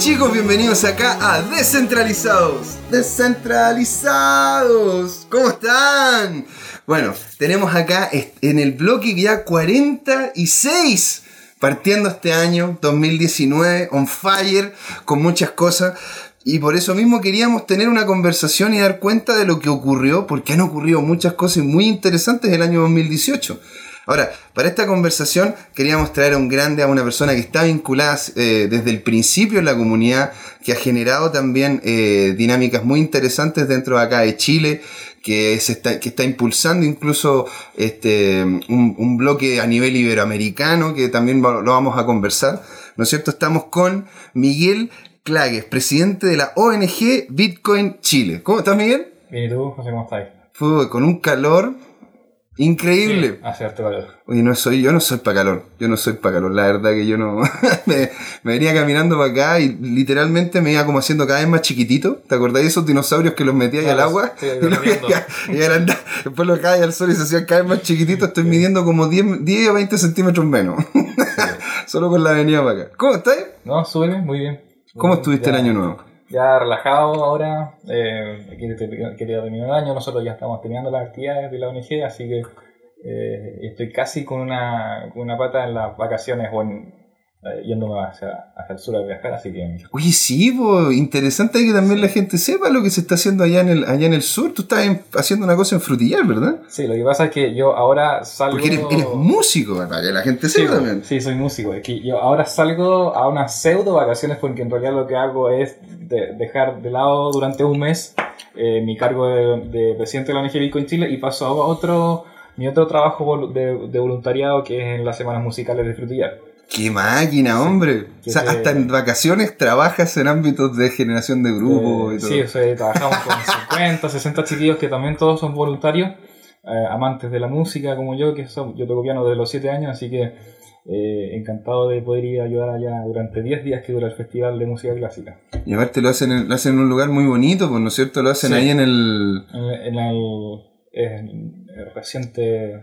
chicos, bienvenidos acá a Descentralizados. Descentralizados. ¿Cómo están? Bueno, tenemos acá en el bloque ya 46 partiendo este año 2019 on fire con muchas cosas. Y por eso mismo queríamos tener una conversación y dar cuenta de lo que ocurrió, porque han ocurrido muchas cosas muy interesantes el año 2018. Ahora, para esta conversación queríamos traer a un grande, a una persona que está vinculada eh, desde el principio en la comunidad, que ha generado también eh, dinámicas muy interesantes dentro de acá de Chile, que, está, que está impulsando incluso este, un, un, bloque a nivel iberoamericano, que también lo vamos a conversar. ¿No es cierto? Estamos con Miguel Clagues, presidente de la ONG Bitcoin Chile. ¿Cómo estás, Miguel? Bien, ¿y tú, José, cómo estás? Fue con un calor increíble. Sí, hace calor. Oye, no soy, yo no soy para calor. Yo no soy para calor. La verdad que yo no. me, venía caminando para acá y literalmente me iba como haciendo cada vez más chiquitito. ¿Te acordás de esos dinosaurios que los metías al agua? Sí, y, y después los caía al sol y se hacían cada vez más chiquititos. Estoy midiendo como 10, 10 o 20 centímetros menos. Solo con la avenida para acá. ¿Cómo estás? No, sube, muy bien. ¿Cómo estuviste el año nuevo? Ya relajado ahora, eh, quería terminar el año, nosotros ya estamos terminando las actividades de la ONG, así que eh, estoy casi con una, con una pata en las vacaciones o en, yéndome hacia, hacia, el sur a viajar, así que... Oye, sí, pues, interesante que también la gente sepa lo que se está haciendo allá en el, allá en el sur. Tú estás haciendo una cosa en Frutillar, ¿verdad? Sí, lo que pasa es que yo ahora salgo... Porque eres, eres músico, para que la gente sepa sí, también. Sí, soy músico. Es que yo ahora salgo a unas pseudo vacaciones porque en realidad lo que hago es de dejar de lado durante un mes eh, mi cargo de, de, presidente de la ONG Bitcoin Chile y paso a otro, mi otro trabajo de, de voluntariado que es en las semanas musicales de Frutillar. ¡Qué máquina, hombre! o sea, hasta en vacaciones trabajas en ámbitos de generación de grupos eh, y todo. Sí, o sea, trabajamos con 50, 60 chiquillos que también todos son voluntarios, eh, amantes de la música como yo, que son, yo toco piano desde los 7 años, así que eh, encantado de poder ir a ayudar allá durante 10 días que dura el Festival de Música Clásica. Y aparte lo hacen en, lo hacen en un lugar muy bonito, pues, ¿no es cierto? Lo hacen Sí. ahí en el... En, en el, en el reciente,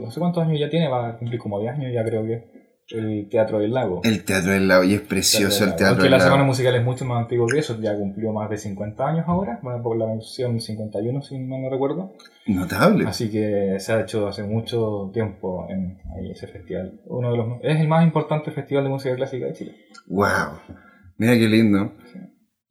no sé cuántos años ya tiene, va a cumplir como 10 años ya creo que, el Teatro del Lago. El Teatro del Lago, y es precioso el Teatro del la Lago. Semana Musical es mucho más antiguo que eso, ya cumplió más de 50 años ahora, va por la versión 51 si mal no recuerdo. Notable. Así que se ha hecho hace mucho tiempo en ahí ese festival. Uno de los es el más importante festival de música clásica de Chile. ¡Wow! Mira qué lindo.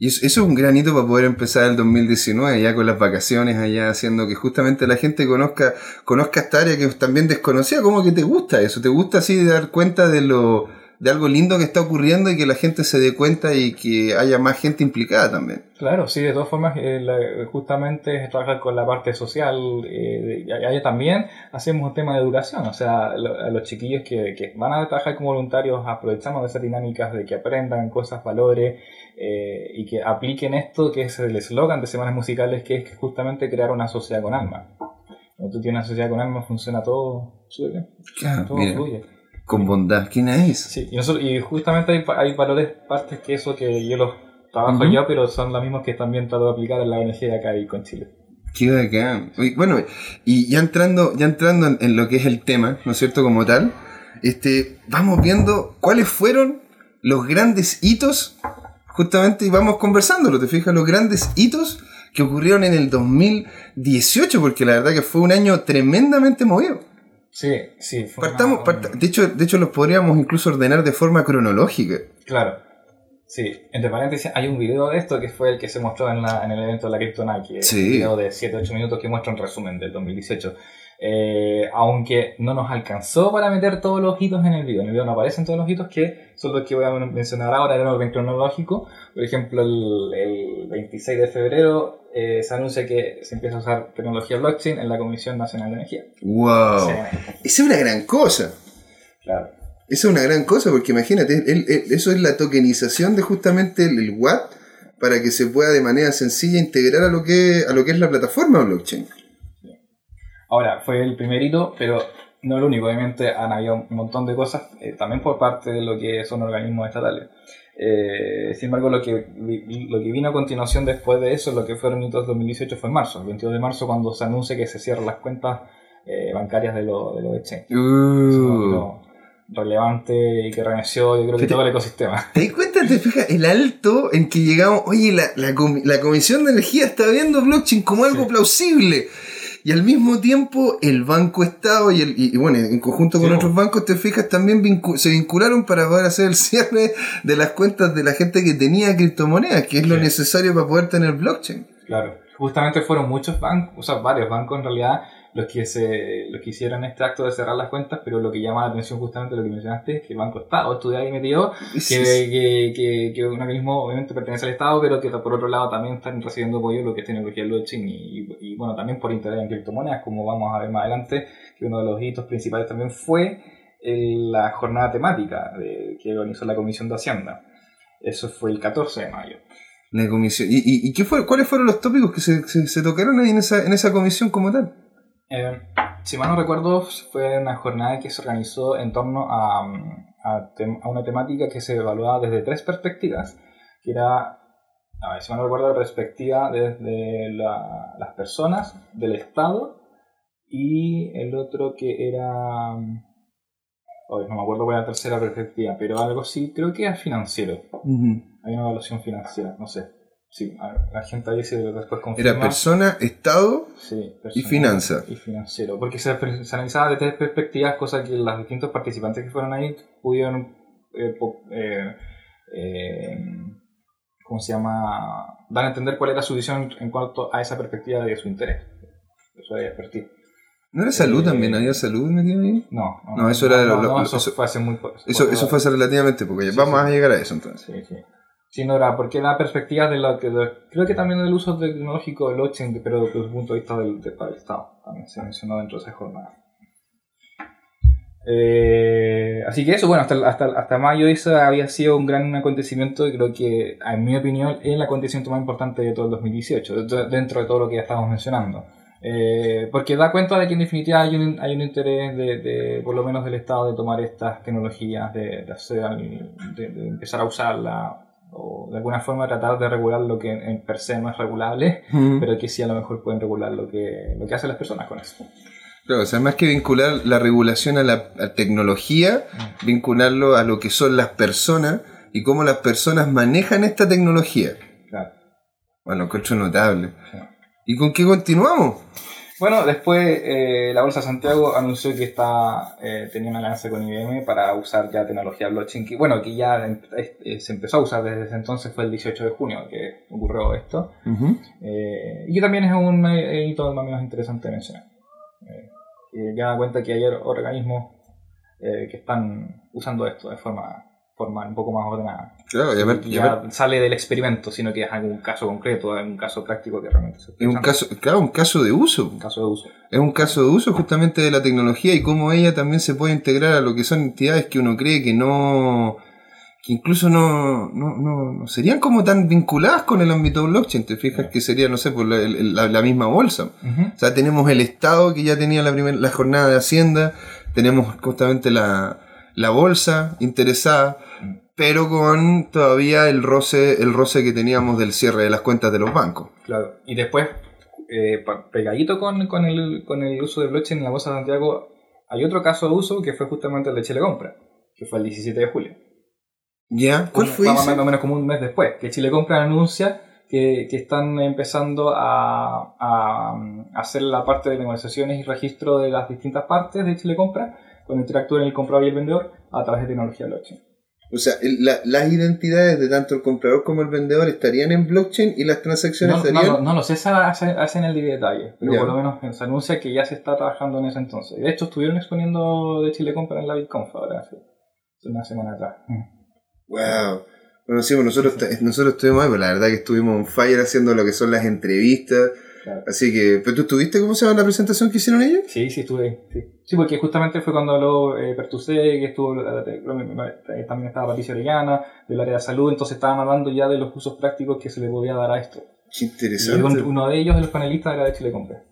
Y eso, es un gran hito para poder empezar el 2019, ya con las vacaciones allá, haciendo que justamente la gente conozca, conozca esta área que también desconocía. ¿Cómo que te gusta eso? ¿Te gusta así dar cuenta de lo de algo lindo que está ocurriendo y que la gente se dé cuenta y que haya más gente implicada también? Claro, sí, de todas formas, eh, la- justamente trabajar con la parte social. Eh, de- allá también hacemos un tema de educación, o sea, lo- a los chiquillos que, que van a trabajar como voluntarios aprovechamos de esas dinámicas de que aprendan cosas, valores eh, y que apliquen esto que es el eslogan de Semanas Musicales, que es justamente crear una sociedad con alma. Cuando tú tienes una sociedad con alma funciona todo súper bien, Claro, todo mira, fluye. Con bondad. ¿Quién es? Sí, y, nosotros- y justamente hay, hay valores, partes que eso que yo los trabajo yo, pero son las mismas que también trato de aplicar en la ONG de acá y con Chile. Qué bacán. Bueno, y ya entrando, ya entrando en, en lo que es el tema, ¿no es cierto? Como tal, este, vamos viendo cuáles fueron los grandes hitos, justamente, y vamos conversándolo, ¿te fijas? Los grandes hitos que ocurrieron en el 2018, porque la verdad que fue un año tremendamente movido. Sí, sí. fue Partamos, de, hecho, de hecho, los podríamos incluso ordenar de forma cronológica. Claro. Sí, entre paréntesis, hay un video de esto que fue el que se mostró en, la, en el evento de la Kryptonite, que es Sí. un video de 7-8 minutos que muestra un resumen del 2018. Eh, aunque no nos alcanzó para meter todos los hitos en el video. En el video no aparecen todos los hitos que son los que voy a mencionar ahora en orden cronológico. Por ejemplo, el, el 26 de febrero eh, se anuncia que se empieza a usar tecnología blockchain en la Comisión Nacional de Energía. ¡Wow! Esa es una gran cosa. Claro. Esa es una gran cosa porque imagínate, el- el- eso es la tokenización de justamente el, el Watt para que se pueda de manera sencilla integrar a lo que, a lo que es la plataforma blockchain. Ahora, fue el primer hito, pero no el único. Obviamente han habido un montón de cosas, eh, también por parte de lo que son organismos estatales. Eh, sin embargo, lo que, lo que vino a continuación después de eso, lo que fueron hitos 2018, fue en marzo. El 22 de marzo, cuando se anuncia que se cierran las cuentas eh, bancarias de los de los exchanges. Uh. Lo relevante y que remeció, yo creo ¿Qué que todo el ecosistema. ¿Te das cuenta te fijas, el alto en que llegamos, oye, la, la, la Comisión de Energía está viendo blockchain como algo plausible. Y al mismo tiempo, el Banco Estado y, el, y, bueno, en conjunto con otros bancos, te fijas, también se vincularon para poder hacer el cierre de las cuentas de la gente que tenía criptomonedas, que es lo necesario para poder tener blockchain. Claro, justamente fueron muchos bancos, o sea, varios bancos en realidad, los que se los que hicieron este acto de cerrar las cuentas, pero lo que llama la atención justamente lo que mencionaste es que el Banco Estado estuvo ahí metido, que, que, que, un organismo obviamente pertenece al Estado, pero que por otro lado también están recibiendo apoyo lo que es tecnología blockchain y, y, bueno, también por interés en criptomonedas, como vamos a ver más adelante, que uno de los hitos principales también fue la jornada temática de, que organizó la Comisión de Hacienda. Eso fue el 14 de mayo. La comisión. ¿Y, y, y qué fue, cuáles fueron los tópicos que se, se, se tocaron ahí en esa, en esa comisión como tal? Eh, si mal no recuerdo, fue una jornada que se organizó en torno a, a, una temática que se evaluaba desde tres perspectivas, que era, a ver, si mal no recuerdo, la perspectiva desde las personas, del Estado, y el otro que era... Hoy no me acuerdo cuál era la tercera perspectiva, pero algo sí, creo que era financiero. Hay una evaluación financiera, no sé. Sí, la gente ahí se después confirma. Era persona, Estado y finanza. Y financiero. Porque se, analizaba desde tres perspectivas, cosa que los distintos participantes que fueron ahí pudieron. Eh, eh, eh, ¿Cómo se llama? Dar a entender cuál era su visión en cuanto a esa perspectiva de su interés. Eso era expertise. ¿No era salud también? ¿Había salud metido ahí? No, no, no eso era. No, eso, fue hace muy Eso, eso fue hace relativamente porque vamos a llegar a eso entonces. Sí, sí sino era porque la perspectiva de lo que creo que también del uso tecnológico del blockchain pero desde el punto de vista del, del, Estado también se mencionó dentro de esa jornada. Eh, así que eso bueno hasta, hasta, hasta mayo eso había sido un gran acontecimiento y creo que en mi opinión es el acontecimiento más importante de todo el 2018 dentro de todo lo que ya estamos mencionando. Eh, porque da cuenta de que en definitiva hay un, hay un interés de, de, por lo menos del Estado de tomar estas tecnologías, de, de, hacer, de, de empezar a usarla o de alguna forma tratar de regular lo que en per se no es regulable, pero que sí a lo mejor pueden regular lo que, lo que hacen las personas con eso. Claro, o sea, más que vincular la regulación a la tecnología, vincularlo a lo que son las personas y cómo las personas manejan esta tecnología. Claro. Bueno, encuentro notable. ¿Y con qué continuamos? Bueno, después eh, la Bolsa de Santiago anunció que está, eh, tenía una alianza con IBM para usar ya tecnología blockchain, que bueno, que ya eh, se empezó a usar desde ese entonces, fue el 18 de junio que ocurrió esto, y que también es un hito más o menos interesante de mencionar. ya da cuenta que hay organismos que están usando esto de forma forma un poco más ordenada. Claro, ya sale del experimento, sino que es algún caso concreto, algún caso práctico que realmente se Es un caso, claro, un caso de uso. Un caso de uso. Es un caso de uso justamente de la tecnología y cómo ella también se puede integrar a lo que son entidades que uno cree que no que incluso no, no, no, serían como tan vinculadas con el ámbito blockchain, te fijas que sería, no sé, por la, la, misma bolsa. O sea, tenemos el Estado que ya tenía la, primera la jornada de Hacienda, tenemos justamente la, la bolsa interesada, pero con todavía el roce, el roce que teníamos del cierre de las cuentas de los bancos. Claro, y después, eh, pegadito con, con, el, con el uso de blockchain en la bolsa de Santiago, hay otro caso de uso que fue justamente el de Chile Compra, que fue el 17 de julio. ¿Ya? ¿Cuál fue Más o menos como un mes después, que Chile Compra anuncia que, que, están empezando a, a, hacer la parte de negociaciones y registro de las distintas partes de Chile Compra cuando interactúen el comprador y el vendedor a través de tecnología blockchain. O sea, las identidades de tanto el comprador como el vendedor estarían en blockchain y las transacciones no, estarían... No, no, no, sé si hacen el detalle, pero por lo menos se anuncia que ya se está trabajando en ese entonces. De hecho, estuvieron exponiendo de Chile Compra en la BitConf ahora, hace una semana atrás. Wow. Bueno, sí, pues nosotros, nosotros estuvimos ahí, pero la verdad que estuvimos en fire haciendo lo que son las entrevistas Así que, ¿pero tú estuviste cómo se llama la presentación que hicieron ellos? Sí, sí, estuve. Sí, sí porque justamente fue cuando habló eh, Pertusé, que estuvo, eh, también estaba Patricia Orellana, del área de salud, entonces estaban hablando ya de los usos prácticos que se le podía dar a esto. Qué interesante. Y uno de ellos, de los panelistas, era de Chile Compra.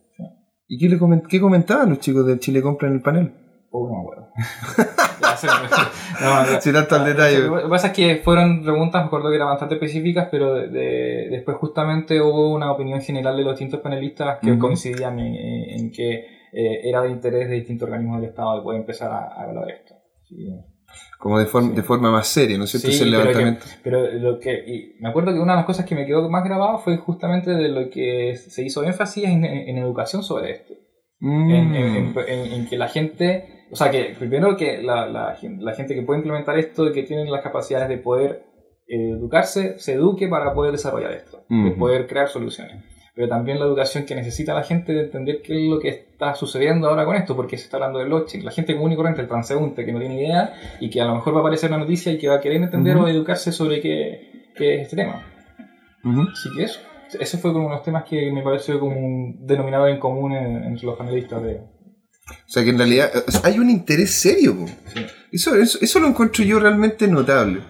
¿Y qué, le qué comentaban los chicos de Chile Compra en el panel? Oh, no me no, tanto al detalle. Lo que pasa es que fueron preguntas, me acuerdo que eran bastante específicas, pero de, después justamente hubo una opinión general de los distintos panelistas que coincidían en, que eh, era de interés de distintos organismos del Estado de poder empezar a, a evaluar esto. como de, forma de forma más seria, ¿no es cierto? Sí, Ese pero, que- levantamiento. pero lo que y me acuerdo que una de las cosas que me quedó más grabado fue justamente de lo que se hizo énfasis en, en- en educación sobre esto. Mm. En, en- en- en- en que la gente, o sea, que primero que la, la la gente que puede implementar esto, y que tiene las capacidades de poder eh, educarse, se eduque para poder desarrollar esto, de Ujú. poder crear soluciones. Pero también la educación que necesita la gente de entender qué es lo que está sucediendo ahora con esto, porque se está hablando de blockchain. La gente común y corriente, el transeúnte que no tiene idea y que a lo mejor va a aparecer una noticia y que va a querer entender o educarse sobre qué, qué es este tema. Ujú. Así que eso. Ese fue como uno de los temas que me pareció como un denominador en común en- entre los panelistas de, O sea que en realidad hay un interés serio. Eso, eso, eso lo encuentro yo realmente notable.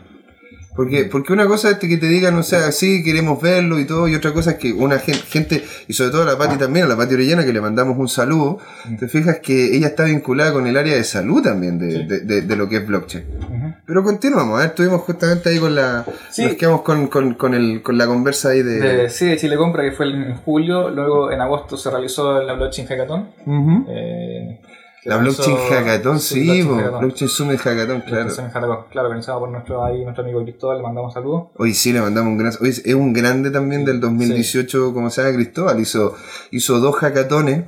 Porque, porque una cosa es que te digan, o sea, sí, queremos verlo y todo, y otra cosa es que una gen- gente, y sobre todo a la Pati también, a la Pati Orellana, que le mandamos un saludo, te fijas que ella está vinculada con el área de salud también de, Sí. de, de- de lo que es blockchain. Ujú. Pero continuamos, ver, estuvimos justamente ahí con la... Sí. Nos quedamos con, con, con, el, con la conversa ahí de... Sí, de Chile Compra, que fue en julio. Luego en agosto se realizó la Blockchain Hackathon. Ujú. eh, que La blockchain hackathon, sí, Blockchain Hackathon. blockchain summit hackathon, claro. Blockchain Hackathon, claro, organizado por nuestro, ahí, nuestro amigo Cristóbal, le mandamos saludos. Hoy sí le mandamos un gran... Hoy es un grande también del 2018, como se llama Cristóbal. Hizo, hizo dos hackatones.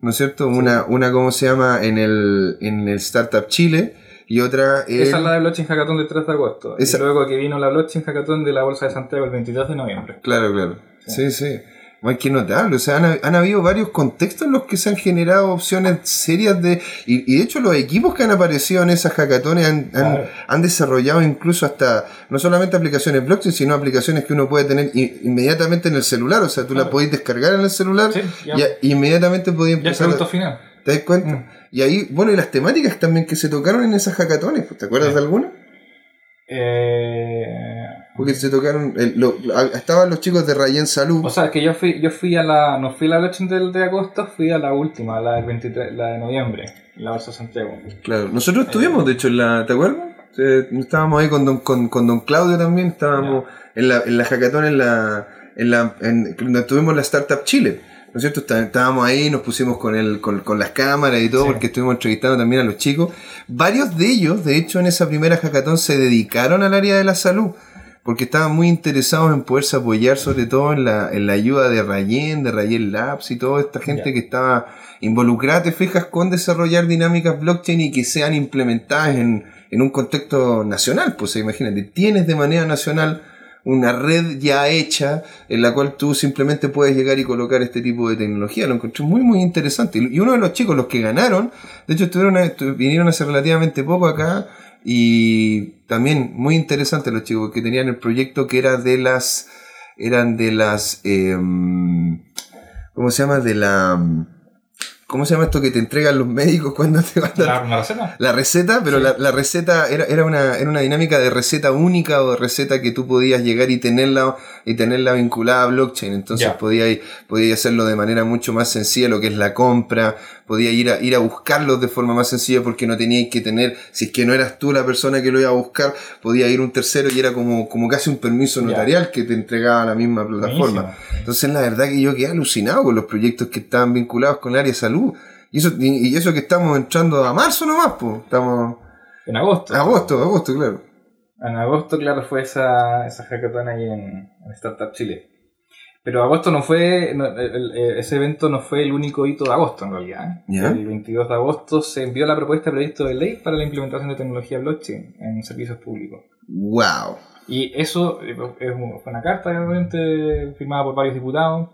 ¿no es cierto? Una, una como se llama, en el, en el Startup Chile y otra en... Esa es la de Blockchain Hackathon del 3 de agosto. Esa- Y luego que vino la Blockchain Hackathon de la Bolsa de Santiago el 22 de noviembre. Claro, claro. Sí, sí. Más que notable. O sea, han, han habido varios contextos en los que se han generado opciones serias de... Y, y de hecho los equipos que han aparecido en esas hackatones han, han, Claro. han desarrollado incluso hasta, no solamente aplicaciones blockchain, sino aplicaciones que uno puede tener inmediatamente en el celular. O sea, tú la podéis descargar en el celular Sí, ya. y inmediatamente podéis Ya el empezar... producto final. ¿Te das cuenta? Mm. Y ahí, bueno, y las temáticas también que se tocaron en esas hackatones, ¿te acuerdas Sí. de alguna? Eh, Porque se tocaron, el- lo- estaban los chicos de Rayen Salud. o sea, que yo fui, yo fui a la, no fui a la Blockchain del de agosto, fui a la última, la del 23, la de noviembre, la de Santiago. Claro, nosotros estuvimos, de hecho, en la. ¿Te acuerdas? Eh, estábamos ahí con don, con, con don Claudio también, estábamos en la, en la hackathon, en la. En la en, donde estuvimos en la Startup Chile. ¿No es cierto? Está- Estábamos ahí, nos pusimos con, el, con, con las cámaras y todo, Sí. porque estuvimos entrevistando también a los chicos. Varios de ellos, de hecho, en esa primera hackathon se dedicaron al área de la salud, porque estaban muy interesados en poderse apoyar, sobre todo en la, en la ayuda de Rayen, de Rayen Labs y toda esta gente que estaba involucrada, te fijas, con desarrollar dinámicas blockchain y que sean implementadas en, en un contexto nacional. Pues imagínate, tienes de manera nacional una red ya hecha en la cual tú simplemente puedes llegar y colocar este tipo de tecnología. Lo encontré muy, muy interesante. Y uno de los chicos, los que ganaron, de hecho estuvieron, estu- vinieron hace relativamente poco acá y también muy interesante los chicos que tenían el proyecto que era de las, eran de las, em, ¿cómo se llama? De la, ¿cómo se llama esto que te entregan los médicos cuando te van a ¿La, la receta? la receta, pero Sí. la, la receta era, era, una, era una dinámica de receta única o de receta que tú podías llegar y tenerla y tenerla vinculada a blockchain. Entonces Ya. podías, podías hacerlo de manera mucho más sencilla, lo que es la compra, podías ir a, ir a buscarlos de forma más sencilla porque no tenías que tener, si es que no eras tú la persona que lo iba a buscar, podía ir un tercero y era como, como casi un permiso notarial que te entregaba la misma plataforma. Buenísimo. Entonces la verdad que yo quedé alucinado con los proyectos que estaban vinculados con el área de salud. Y eso, y y eso que estamos entrando a marzo nomás, pues. Estamos. En agosto. Agosto, agosto, claro. En agosto, claro, fue esa, esa hackathon ahí en, en Startup Chile. Pero agosto no fue, no, el- el- ese evento no fue el único hito de agosto en realidad. ¿eh? El 22 de agosto se envió la propuesta de proyecto de ley para la implementación de tecnología blockchain en servicios públicos. Wow. Y eso eh, es fue una carta obviamente firmada por varios diputados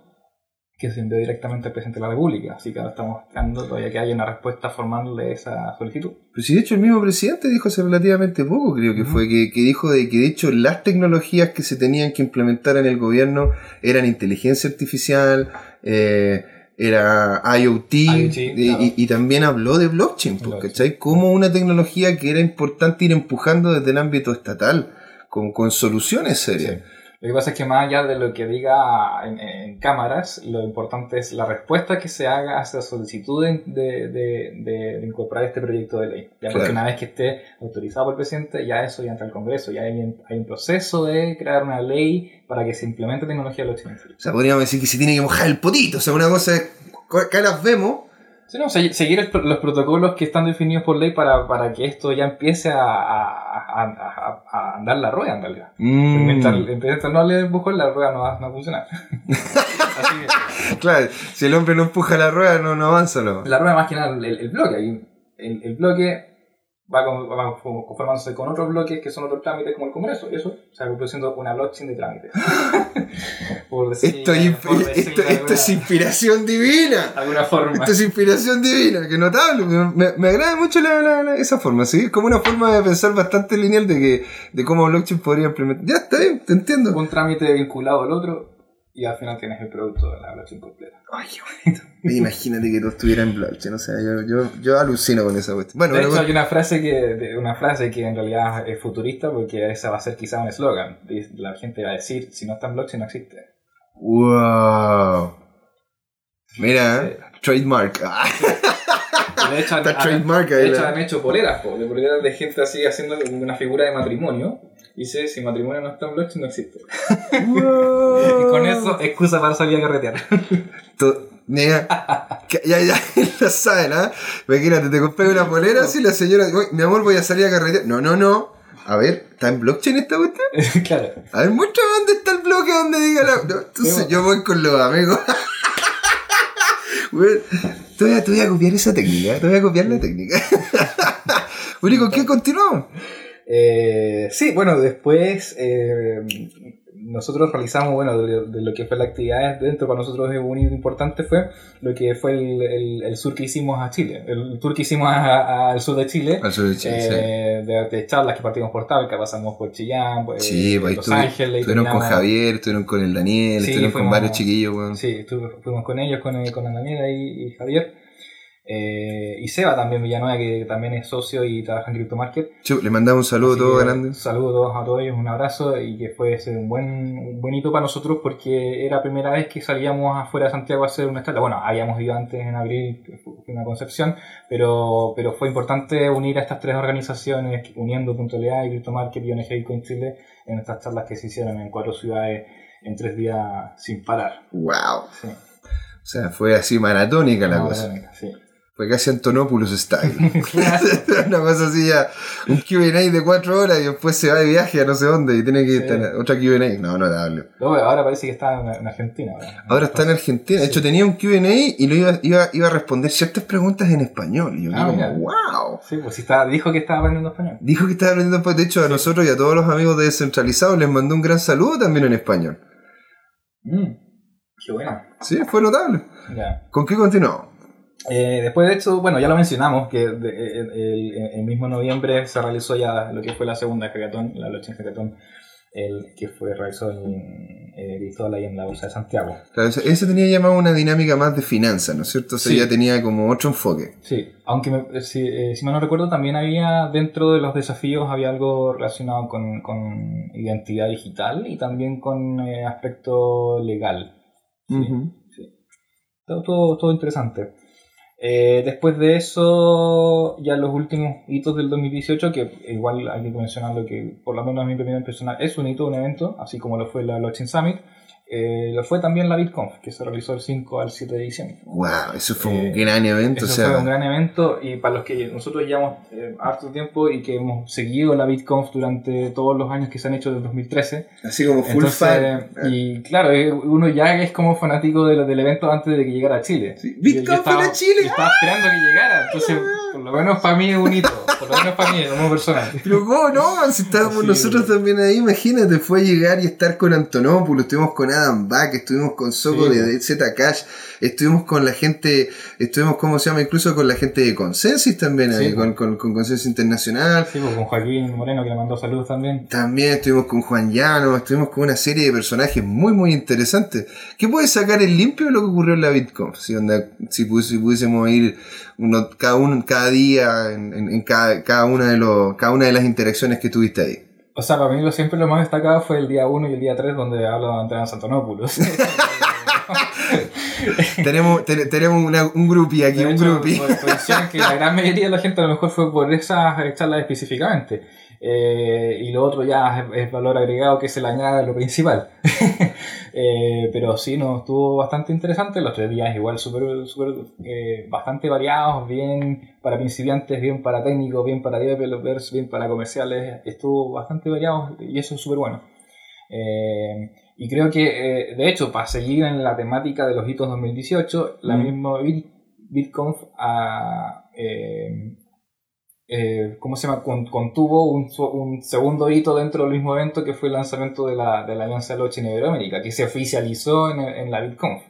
que se envió directamente al presidente de la República. Así que ahora estamos esperando todavía que haya una respuesta formal de esa solicitud. Pues sí, de hecho el mismo presidente dijo hace relativamente poco, creo que fue, que, que dijo de que de hecho las tecnologías que se tenían que implementar en el gobierno eran inteligencia artificial, eh, era IoT, IoT, y, claro. y- y también habló de blockchain, pues, Blockchain. ¿cachai? Como una tecnología que era importante ir empujando desde el ámbito estatal, con, con soluciones serias. Sí. Lo que pasa es que más allá de lo que diga en, en cámaras, lo importante es la respuesta que se haga a esa solicitud de, de- de- de- incorporar este proyecto de ley. Ya porque Claro. una vez que esté autorizado por el presidente, ya eso ya entra al Congreso, ya hay, hay un proceso de crear una ley para que se implemente tecnología blockchain. O sea, podríamos decir que se tiene que mojar el potito. O sea, una cosa es, acá las vemos, Sí, no, se- seguir el los protocolos que están definidos por ley para, para que esto ya empiece a, a, a, a- andar la rueda en realidad. Mm, Mientras, mientras no le empujón, la rueda no va, no va a funcionar. Así que, Claro, si el hombre no empuja la rueda, no, no avanza. No. la rueda más que nada el, el bloque. el bloque va, con- va conformándose con otros bloques que son otros trámites como el Congreso. Eso se va produciendo una blockchain de trámites. Por Esto, es, por decirlo esto, de esto es alguna- inspiración divina. de alguna forma. Esto es inspiración divina, que notable. Me, me- me agrada mucho la- la- la- esa forma, ¿sí? Es como una forma de pensar bastante lineal de que de cómo blockchain podría implementar. Ya está bien, te entiendo. un trámite vinculado al otro y al final tienes el producto de la blockchain completa. Ay, qué bonito. Imagínate que todo estuviera en blockchain, o sea, yo, yo, yo alucino con esa cuestión. Bueno, de hecho, hay una frase que de- una frase que en realidad es futurista porque esa va a ser quizá un eslogan. La gente va a decir, si no está en blockchain no existe. wow. Mira, Sí. trademark. Ah, Y De hecho, han, Está han- trademark ahí de hecho, la- han hecho poleras, po, de poleras de gente así haciendo una figura de matrimonio. Dice, si matrimonio no está en blockchain no existe. Y con eso, excusa para salir a carretear. Mira, que- ya, ya, lo saben, ¿ah? Imagínate, te compré una polera así, la señora, "Uy, mi amor, voy a salir a carretear. No, no, no. A ver, ¿está en blockchain esta cuestión? claro. A ver, muéstrame dónde está el bloque donde diga la. No, entonces yo voy con los amigos. Güey, te, voy a, te voy a copiar esa técnica, te voy a copiar la técnica. Bueno, ¿y con qué continuamos? Eh, sí, bueno, después eh, nosotros realizamos, bueno, de, de lo que fue la actividad dentro para nosotros es un hito importante fue lo que fue el, el- el sur que hicimos a Chile, el tour que hicimos a- a- al sur de Chile. Al sur de Chile, eh, de, de charlas que partimos por Talca, pasamos por Chillán, pues, Sí, pues ahí Los estuvi- Ángeles. estuvieron con Javier, estuvieron con el Daniel, Sí, estuvieron con fuimos- varios chiquillos, weón. Sí, fuimos con ellos, con, eh, con la Daniela y, y Javier. Eh, y Seba también Villanueva, que también es socio y trabaja en Crypto Market. Chu, le mandamos un saludo a todos. Saludos a todos ellos, un abrazo y que fue un buen, un buen hito para nosotros porque era la primera vez que salíamos afuera de Santiago a hacer una charla. Bueno, habíamos ido antes en abril, una concepción, pero, pero fue importante unir a estas tres organizaciones, uniendo Puntualidad y Crypto Market y ONG Bitcoin Chile en estas charlas que se hicieron en cuatro ciudades en tres días sin parar. Wow. Sí. O sea, fue así maratónica la cosa. Sí. Fue casi Antonopoulos style. Una cosa así ya, un QA de cuatro horas y después se va de viaje a no sé dónde y tiene que Sí. tener otra QA. No, no hable. Luego, ahora parece que está en, en Argentina. Ahora, Ahora está en Argentina. De hecho, tenía un QA y lo iba, iba, iba a responder ciertas preguntas en español. Y yo Ah, digo, wow. Sí, pues está, dijo que estaba aprendiendo español. Dijo que estaba aprendiendo pues, De hecho, a nosotros y a todos los amigos de Descentralizados les mandó un gran saludo también en español. Mm, qué bueno. Sí, fue notable. ¿Con qué continuamos? Eh, después de esto, bueno, ya lo mencionamos, que de- el, el- el mismo noviembre se realizó ya lo que fue la segunda hackathon, la blockchain hackathon, el que fue realizado en eh, Virtual ahí en la Bolsa de Santiago. Claro, ese- tenía llamado una dinámica más de finanzas, ¿no es cierto? O sea, Sí. ya tenía como otro enfoque. Sí, aunque me- si, eh, si mal no recuerdo, también había dentro de los desafíos había algo relacionado con, con identidad digital y también con eh, aspecto legal. Sí, sí. Todo, todo, todo interesante. Eh, después de eso, ya los últimos hitos del 2018, que igual hay que mencionarlo que por lo menos a mi opinión personal es un hito, un evento, así como lo fue la Blockchain Summit, eh, lo fue también la BitConf, que se realizó el 5 al 7 de diciembre. Wow, eso fue Eh, un gran evento. Eso o sea, fue un gran evento y para los que nosotros llevamos eh, harto tiempo y que hemos seguido la BitConf durante todos los años que se han hecho desde 2013. así como full Entonces, fan. y claro, eh, uno ya es como fanático de- del evento antes de que llegara a Chile. Sí, BitConf era Chile. yo Estaba esperando que llegara, entonces por lo menos para mí es un hito, por lo menos para mí como persona. Pero cómo no, si estábamos Sí, nosotros también ahí, imagínate, fue llegar y estar con Antonopoulos, estuvimos con Adam Back, estuvimos con Soco Sí, de, Z Cash, estuvimos con la gente, estuvimos, ¿cómo se llama? Incluso con la gente de Consensus también, Sí, ahí, con, con, con Consensus Internacional. Sí, con Joaquín Moreno que le mandó saludos también. También estuvimos con Juan Llano, estuvimos con una serie de personajes muy, muy interesantes. ¿Qué puede sacar el limpio de lo que ocurrió en la BitConf? Si, onda, pudiésemos ir uno, cada día, en, en- en cada, cada, una de los, cada una de las interacciones que tuviste ahí. O sea, para mí lo, siempre lo más destacado fue el día 1 y el día 3 donde hablo de Antonio Santonopoulos. tenemos, te- tenemos una- un grupi aquí, De un grupi. por- coinciden que la gran mayoría de la gente a lo mejor fue por esas charlas específicamente. Eh, y lo otro ya es, es valor agregado que se le añade a lo principal. Eh, pero sí, nos estuvo bastante interesante. Los tres días igual súper, súper, eh, bastante variados, bien para principiantes, bien para técnicos, bien para developers, bien para comerciales. Estuvo bastante variado y eso es súper bueno. Eh, y creo que, de hecho, para seguir en la temática de los hitos 2018, la mm. misma BitConf ha, eh, ¿cómo se llama? contuvo un, un, segundo hito dentro del mismo evento que fue el lanzamiento de la, de la Alianza Loche en Iberoamérica, que se oficializó en, en la BitConf.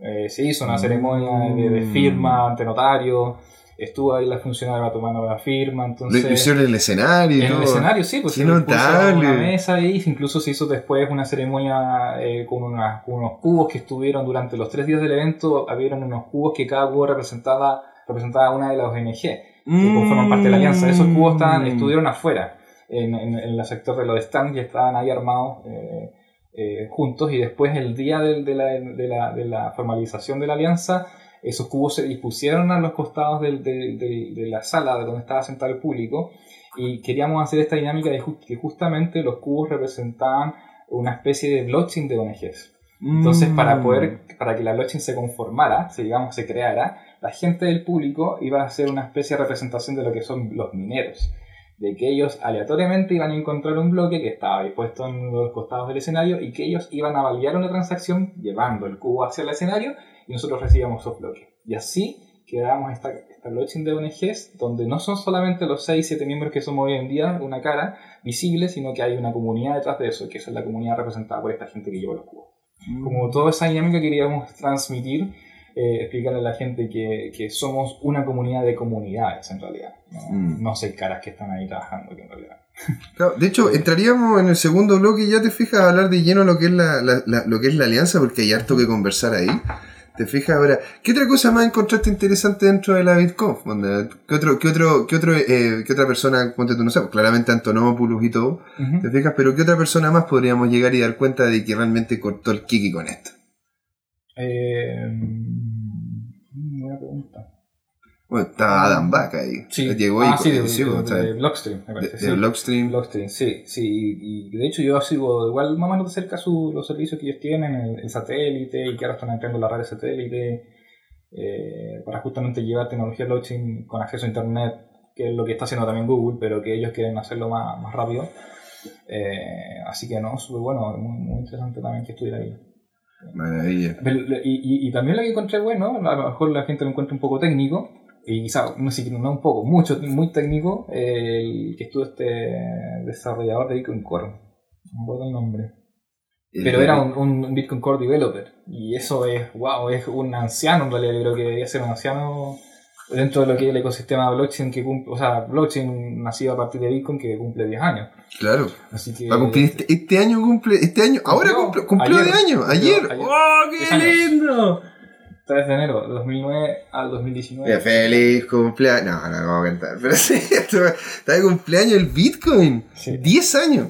Eh, se hizo una mm. ceremonia de, firma ante notario, estuvo ahí la funcionaria tomando la firma, entonces... Lo hicieron en el escenario. En el escenario, sí, pues se notable. una mesa y incluso se hizo después una ceremonia eh, con, unos cubos que estuvieron durante los tres días del evento, habían unos cubos que cada cubo representaba, representaba una de las ONG que conforman parte de la alianza. Esos cubos estaban, mm. estuvieron afuera, en, en, el sector de los stands, y estaban ahí armados eh, eh, juntos. Y después, el día de, de, la, de, la, de, la, formalización de la alianza, esos cubos se dispusieron a los costados de, la sala de donde estaba sentado el público. Y queríamos hacer esta dinámica de que justamente los cubos representaban una especie de blockchain de ONGs. Entonces, para mm. poder, para que la blockchain se conformara, si digamos se creara, la gente del público iba a hacer una especie de representación de lo que son los mineros. De que ellos aleatoriamente iban a encontrar un bloque que estaba dispuesto en los costados del escenario y que ellos iban a validar una transacción llevando el cubo hacia el escenario y nosotros recibíamos esos bloques. Y así creábamos esta, esta blockchain de ONGs donde no son solamente los 6-7 miembros que somos hoy en día, una cara visible, sino que hay una comunidad detrás de eso, que es la comunidad representada por esta gente que lleva los cubos. Como toda esa dinámica queríamos transmitir, eh, explicarle a la gente que, que, somos una comunidad de comunidades en realidad. No, mm. sé caras que están ahí trabajando en realidad. de hecho, entraríamos en el segundo bloque y ya te fijas a hablar de lleno lo que es la, lo que es la alianza, porque hay harto que conversar ahí. ¿Te fijas ahora? ¿Qué otra cosa más encontraste interesante dentro de la BitConf? ¿Qué, otro, qué, otro, qué, otro, eh, qué otra persona, ponte tú, no sé, pues claramente Antonopoulos y todo, ¿te fijas? Pero ¿qué otra persona más podríamos llegar y dar cuenta de que realmente cortó el kiki con esto? Eh. Bueno, estaba Adam Back ahí. Sí. Llegó ah, sí, de, de, Blockstream, me parece. De, sí. Blockstream. Blockstream, sí, sí. Y de hecho yo sigo igual más o menos de cerca su, los servicios que ellos tienen, el, satélite, y que ahora están entrando la red de satélite, eh, para justamente llevar tecnología blockchain con acceso a internet, que es lo que está haciendo también Google, pero que ellos quieren hacerlo más, más rápido. Eh, así que no, súper bueno, muy, muy interesante también que estuviera ahí. Maravilla. y, y, y, también lo que encontré bueno, a lo mejor la gente lo encuentra un poco técnico, y quizá, no sé, no un poco, mucho, muy técnico, el que estuvo este desarrollador de Bitcoin Core. No me acuerdo el nombre. Pero era un, un, Bitcoin Core developer. Y eso es, wow, es un anciano en realidad. Yo creo que debería ser un anciano dentro de lo que es el ecosistema blockchain que cumple, o sea, blockchain nacido a partir de Bitcoin que cumple 10 años. Claro. Así que. Va a cumplir este, este, año cumple, este año, ahora cumple, cumplió de año, ayer. ¡Oh, qué lindo! 3 de enero de 2009 al 2019. feliz cumpleaños. No, no, no vamos a cantar. Pero sí, está de cumpleaños el Bitcoin. 10 años.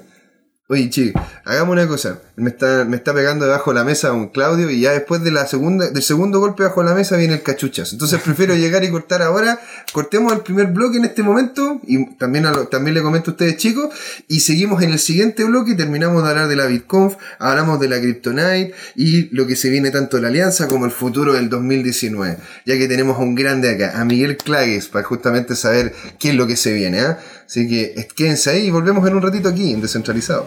Oye, chico, hagamos una cosa. Me está, me está pegando debajo de la mesa un Claudio y ya después de la segunda, del segundo golpe bajo la mesa viene el cachuchas. Entonces prefiero llegar y cortar ahora. Cortemos el primer bloque en este momento y también, también le comento a ustedes chicos y seguimos en el siguiente bloque y terminamos de hablar de la BitConf, hablamos de la Kryptonite y lo que se viene tanto de la alianza como el futuro del 2019. Ya que tenemos a un grande acá, a Miguel Clagues, para justamente saber qué es lo que se viene. ¿eh? Así que quédense ahí y volvemos en un ratito aquí en Descentralizado.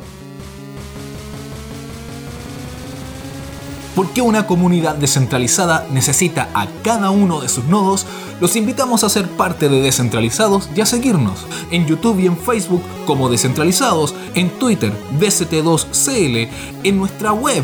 Porque una comunidad descentralizada necesita a cada uno de sus nodos, los invitamos a ser parte de Descentralizados y a seguirnos en YouTube y en Facebook como Descentralizados, en Twitter DCT2CL, en nuestra web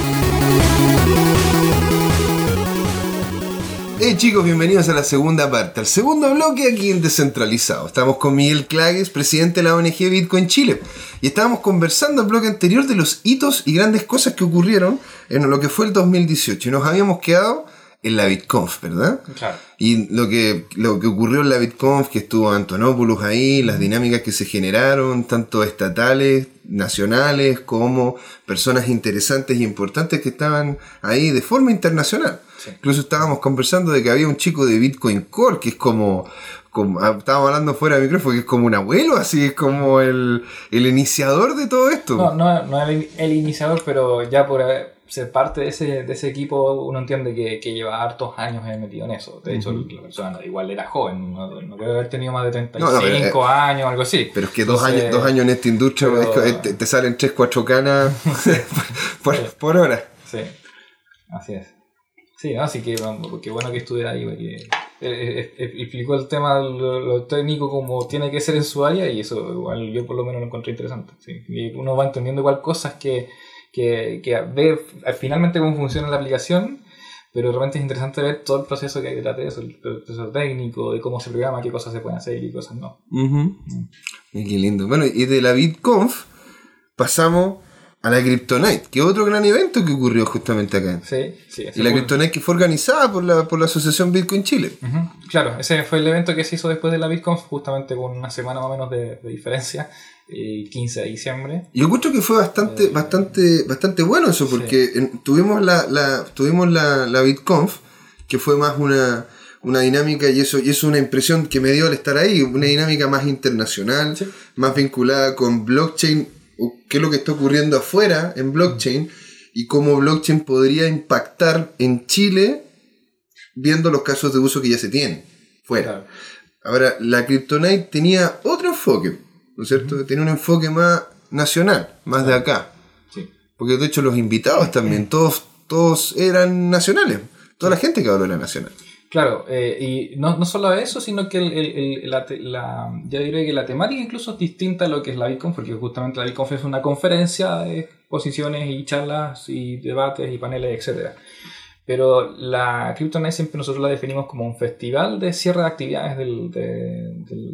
Hey chicos, bienvenidos a la segunda parte, al segundo bloque aquí en Descentralizado. Estamos con Miguel Clagues, presidente de la ONG Bitcoin Chile, y estábamos conversando el bloque anterior de los hitos y grandes cosas que ocurrieron en lo que fue el 2018. Y nos habíamos quedado en la BitConf, ¿verdad? Claro. Y lo que, lo que ocurrió en la BitConf, que estuvo Antonopoulos ahí, las dinámicas que se generaron, tanto estatales, nacionales, como personas interesantes y importantes que estaban ahí de forma internacional. Sí. Incluso estábamos conversando de que había un chico de Bitcoin Core, que es como, como ah, estábamos hablando fuera de micrófono, que es como un abuelo, así es como el, el iniciador de todo esto. No, no, no el, el iniciador, pero ya por haber- ser parte de ese, de ese equipo uno entiende que, que lleva hartos años eh, metido en eso. De hecho, la persona igual era joven, no, no debe haber tenido más de 35 No, no, pero, años, algo así. Pero es que dos, años, dos años en esta industria pero- es que te, te salen 3, 4 canas por hora. Sí, así es. Sí, así que vamos, qué bueno que estuviera ahí, porque eh, eh, eh, explicó el tema, lo, lo técnico como tiene que ser en su área y eso igual yo por lo menos lo encontré interesante. Sí. Y uno va entendiendo igual cosas que, que, que ve eh, finalmente cómo funciona la aplicación, pero realmente es interesante ver todo el proceso que hay detrás de eso, el proceso técnico, de cómo se programa, qué cosas se pueden hacer y qué cosas no. Y Qué lindo. Bueno, y de la BitConf pasamos a la Kryptonite, que es otro gran evento que ocurrió justamente acá. Sí, sí. Y la Kryptonite que fue organizada por la, por la Asociación Bitcoin Chile. Claro, ese fue el evento que se hizo después de la BitConf, justamente con una semana más o menos de, de diferencia, el 15 de diciembre. Yo encuentro que fue bastante, bastante, bastante bueno eso, porque tuvimos la, la, tuvimos la, la BitConf, que fue más una, una dinámica, y eso, y eso es una impresión que me dio al estar ahí, una dinámica más internacional, Sí. más vinculada con blockchain, qué es lo que está ocurriendo afuera en blockchain, y cómo blockchain podría impactar en Chile, viendo los casos de uso que ya se tienen fuera. Claro. Ahora, la Kryptonite tenía otro enfoque, ¿no es cierto? Tenía un enfoque más nacional, más de acá. Sí. Porque de hecho los invitados también, todos, todos eran nacionales. Toda la gente que habló era nacional. Claro, eh, y no, no solo eso, sino que el, el- el- la, ya diré que la temática incluso es distinta a lo que es la BitConf, porque justamente la BitConf es una conferencia de exposiciones y charlas y debates y paneles, etc. Pero la CryptoNight siempre nosotros la definimos como un festival de cierre de actividades del-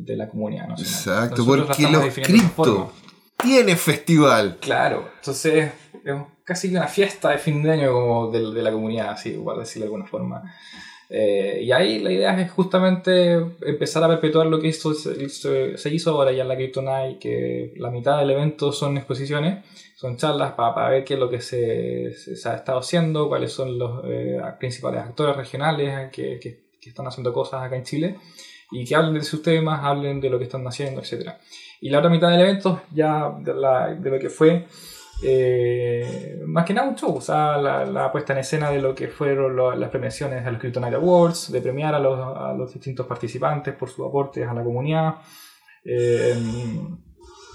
de, la comunidad nacional. Exacto, Nosotros porque los cripto tiene festival. Claro, entonces es casi que una fiesta de fin de año como de, de la comunidad, así, igual decirlo de alguna forma. Eh, y ahí la idea es justamente empezar a perpetuar lo que hizo- se, se- hizo ahora ya en la Crypto Night, que la mitad del evento son exposiciones, son charlas para, ver qué es lo que se, se- se ha estado haciendo, cuáles son los eh, principales actores regionales que, que- que están haciendo cosas acá en Chile, y que hablen de sus temas, hablen de lo que están haciendo, etc. Y la otra mitad del evento, ya de, la- de lo que fue, eh, más que nada un show, o sea, la, la puesta en escena de lo que fueron lo- las premiaciones a los Kryptonite Awards, de premiar a los, a los distintos participantes por sus aportes a la comunidad. eh,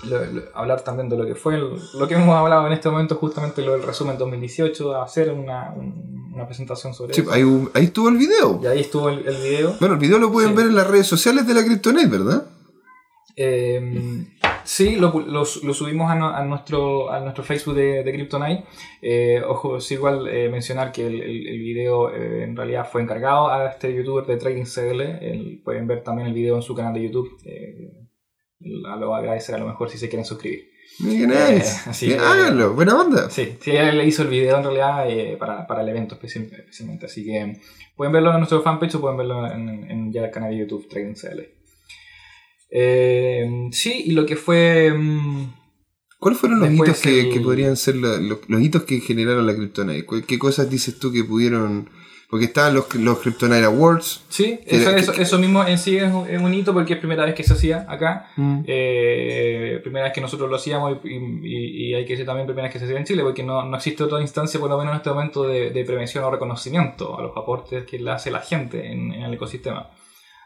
lo- lo- hablar también de lo que fue, el- lo que hemos hablado en este momento, justamente lo del resumen 2018, hacer una, un- una presentación sobre Sí, eso. ahí, ahí estuvo el video. Y ahí estuvo el, el video. Bueno, el video lo pueden Sí. ver en las redes sociales de la Kryptonite, ¿verdad? Eh, sí, lo, lo- lo subimos a, no- a nuestro, a nuestro Facebook de, de Kryptonite. Eh, ojo, es igual eh, mencionar que el, el- el video eh, en realidad fue encargado a este youtuber de Trading CL. El- pueden ver también el video en su canal de YouTube. Eh, lo a agradecer a lo mejor si se quieren suscribir. Mira, Eh, nice. así que- háganlo, buena onda. Sí, sí, él le hizo el video en realidad para, para el evento especi- especialmente. Así que pueden verlo en nuestro fanpage o pueden verlo en, en ya el canal de YouTube Trading CL. Eh, sí, y lo que fue. mm, ¿Cuáles fueron los hitos que, el- que podrían ser la- los, los hitos que generaron la Kryptonite? ¿Cuál- ¿Qué cosas dices tú que pudieron...? Porque estaban los, los Kryptonite Awards. Sí, eso, que- eso, eso mismo en sí es un, es un hito porque es primera vez que se hacía acá. Mm. Eh, primera vez que nosotros lo hacíamos y, y- y hay que decir también primera vez que se hacía en Chile porque no, no existe otra instancia, por lo menos en este momento, de, de prevención o reconocimiento a los aportes que le hace la gente en, en el ecosistema.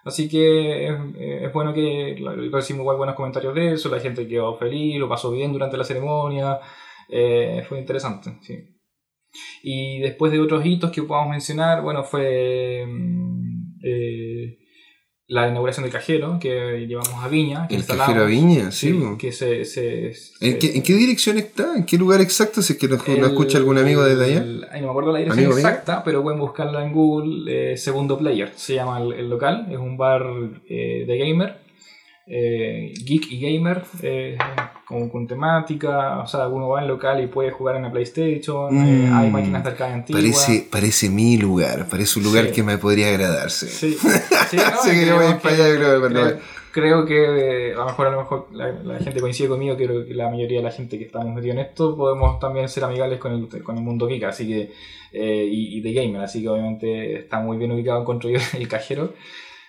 Así que es, es bueno que recibimos igual buenos comentarios de eso, la gente quedó feliz, lo pasó bien durante la ceremonia, eh, fue interesante, sí. Y después de otros hitos que podamos mencionar, bueno, fue mm, eh, la inauguración del cajero que llevamos a Viña. Que El instalamos. cajero a Viña, sí, que se, se- ¿En qué, en qué dirección está? ¿En qué lugar exacto? Si es que el- escucha algún amigo desde allá. el- no me acuerdo la dirección exacta, pero pueden buscarla en Google. eh, Segundo Player se llama el, el local. Es un bar eh, de gamer. Eh, geek y gamer, eh, con, con temática, o sea, uno va en local y puede jugar en la PlayStation, eh, Mm. hay máquinas de arcade antiguas. Parece, parece mi lugar, parece un lugar Sí. que me podría agradarse. Sí, sí, no, que creo, vaya. creo que eh, a lo mejor, a lo mejor la, la gente coincide conmigo, creo que la mayoría de la gente que estamos metidos en esto podemos también ser amigables con el, con el mundo geek, así que, eh, y, y de gamer, así que obviamente está muy bien ubicado en Control el cajero.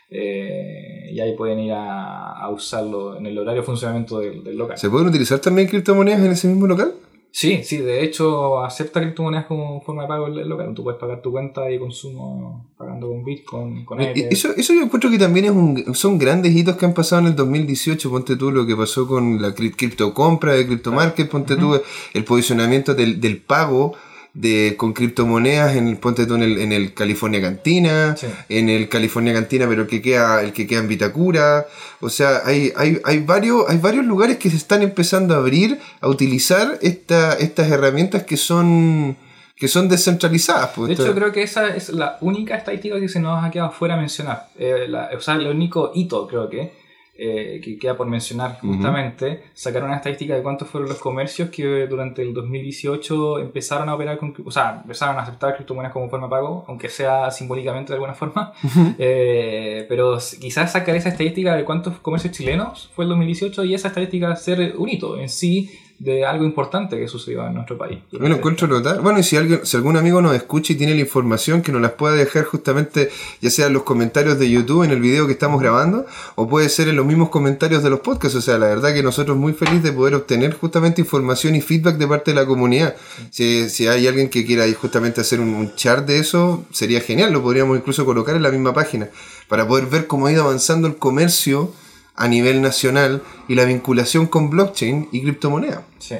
Eh, y ahí pueden ir a, a usarlo en el horario de funcionamiento del, del local. ¿Se pueden utilizar también criptomonedas en ese mismo local? Sí, sí, de hecho acepta criptomonedas como forma de pago el local. Tú puedes pagar tu cuenta de consumo pagando con Bitcoin, con Ether. y Eso, eso yo encuentro que también es un, son grandes hitos que han pasado en el 2018. Ponte tú lo que pasó con la cri- criptocompra de CryptoMarket, ponte tú el posicionamiento del, del pago de, con criptomonedas en el, ponte tú en el, en el California Cantina, Sí. en el California Cantina, pero el que queda, el que queda en Vitacura. O sea, hay, hay, hay, varios, hay varios lugares que se están empezando a abrir a utilizar esta, estas herramientas que son que son descentralizadas. pues. De hecho, creo que esa es la única estadística que se nos ha quedado fuera mencionar. Eh, la- o sea, el único hito, creo que, eh, que queda por mencionar justamente, sacar una estadística de cuántos fueron los comercios que durante el 2018 empezaron a operar con, o sea, empezaron a aceptar criptomonedas como forma de pago, aunque sea simbólicamente de alguna forma. Eh, pero quizás sacar esa estadística de cuántos comercios chilenos fue el 2018 y esa estadística ser un hito en sí de algo importante que sucedió en nuestro país. Yo lo encuentro. Bueno, y si, alguien, si algún amigo nos escucha y tiene la información, que nos las pueda dejar justamente, ya sea en los comentarios de YouTube, en el video que estamos grabando, o puede ser en los mismos comentarios de los podcasts. O sea, la verdad que nosotros muy felices de poder obtener justamente información y feedback de parte de la comunidad. Si, si hay alguien que quiera justamente hacer un, un chart de eso, sería genial. Lo podríamos incluso colocar en la misma página, para poder ver cómo ha ido avanzando el comercio a nivel nacional y la vinculación con blockchain y criptomonedas. Sí.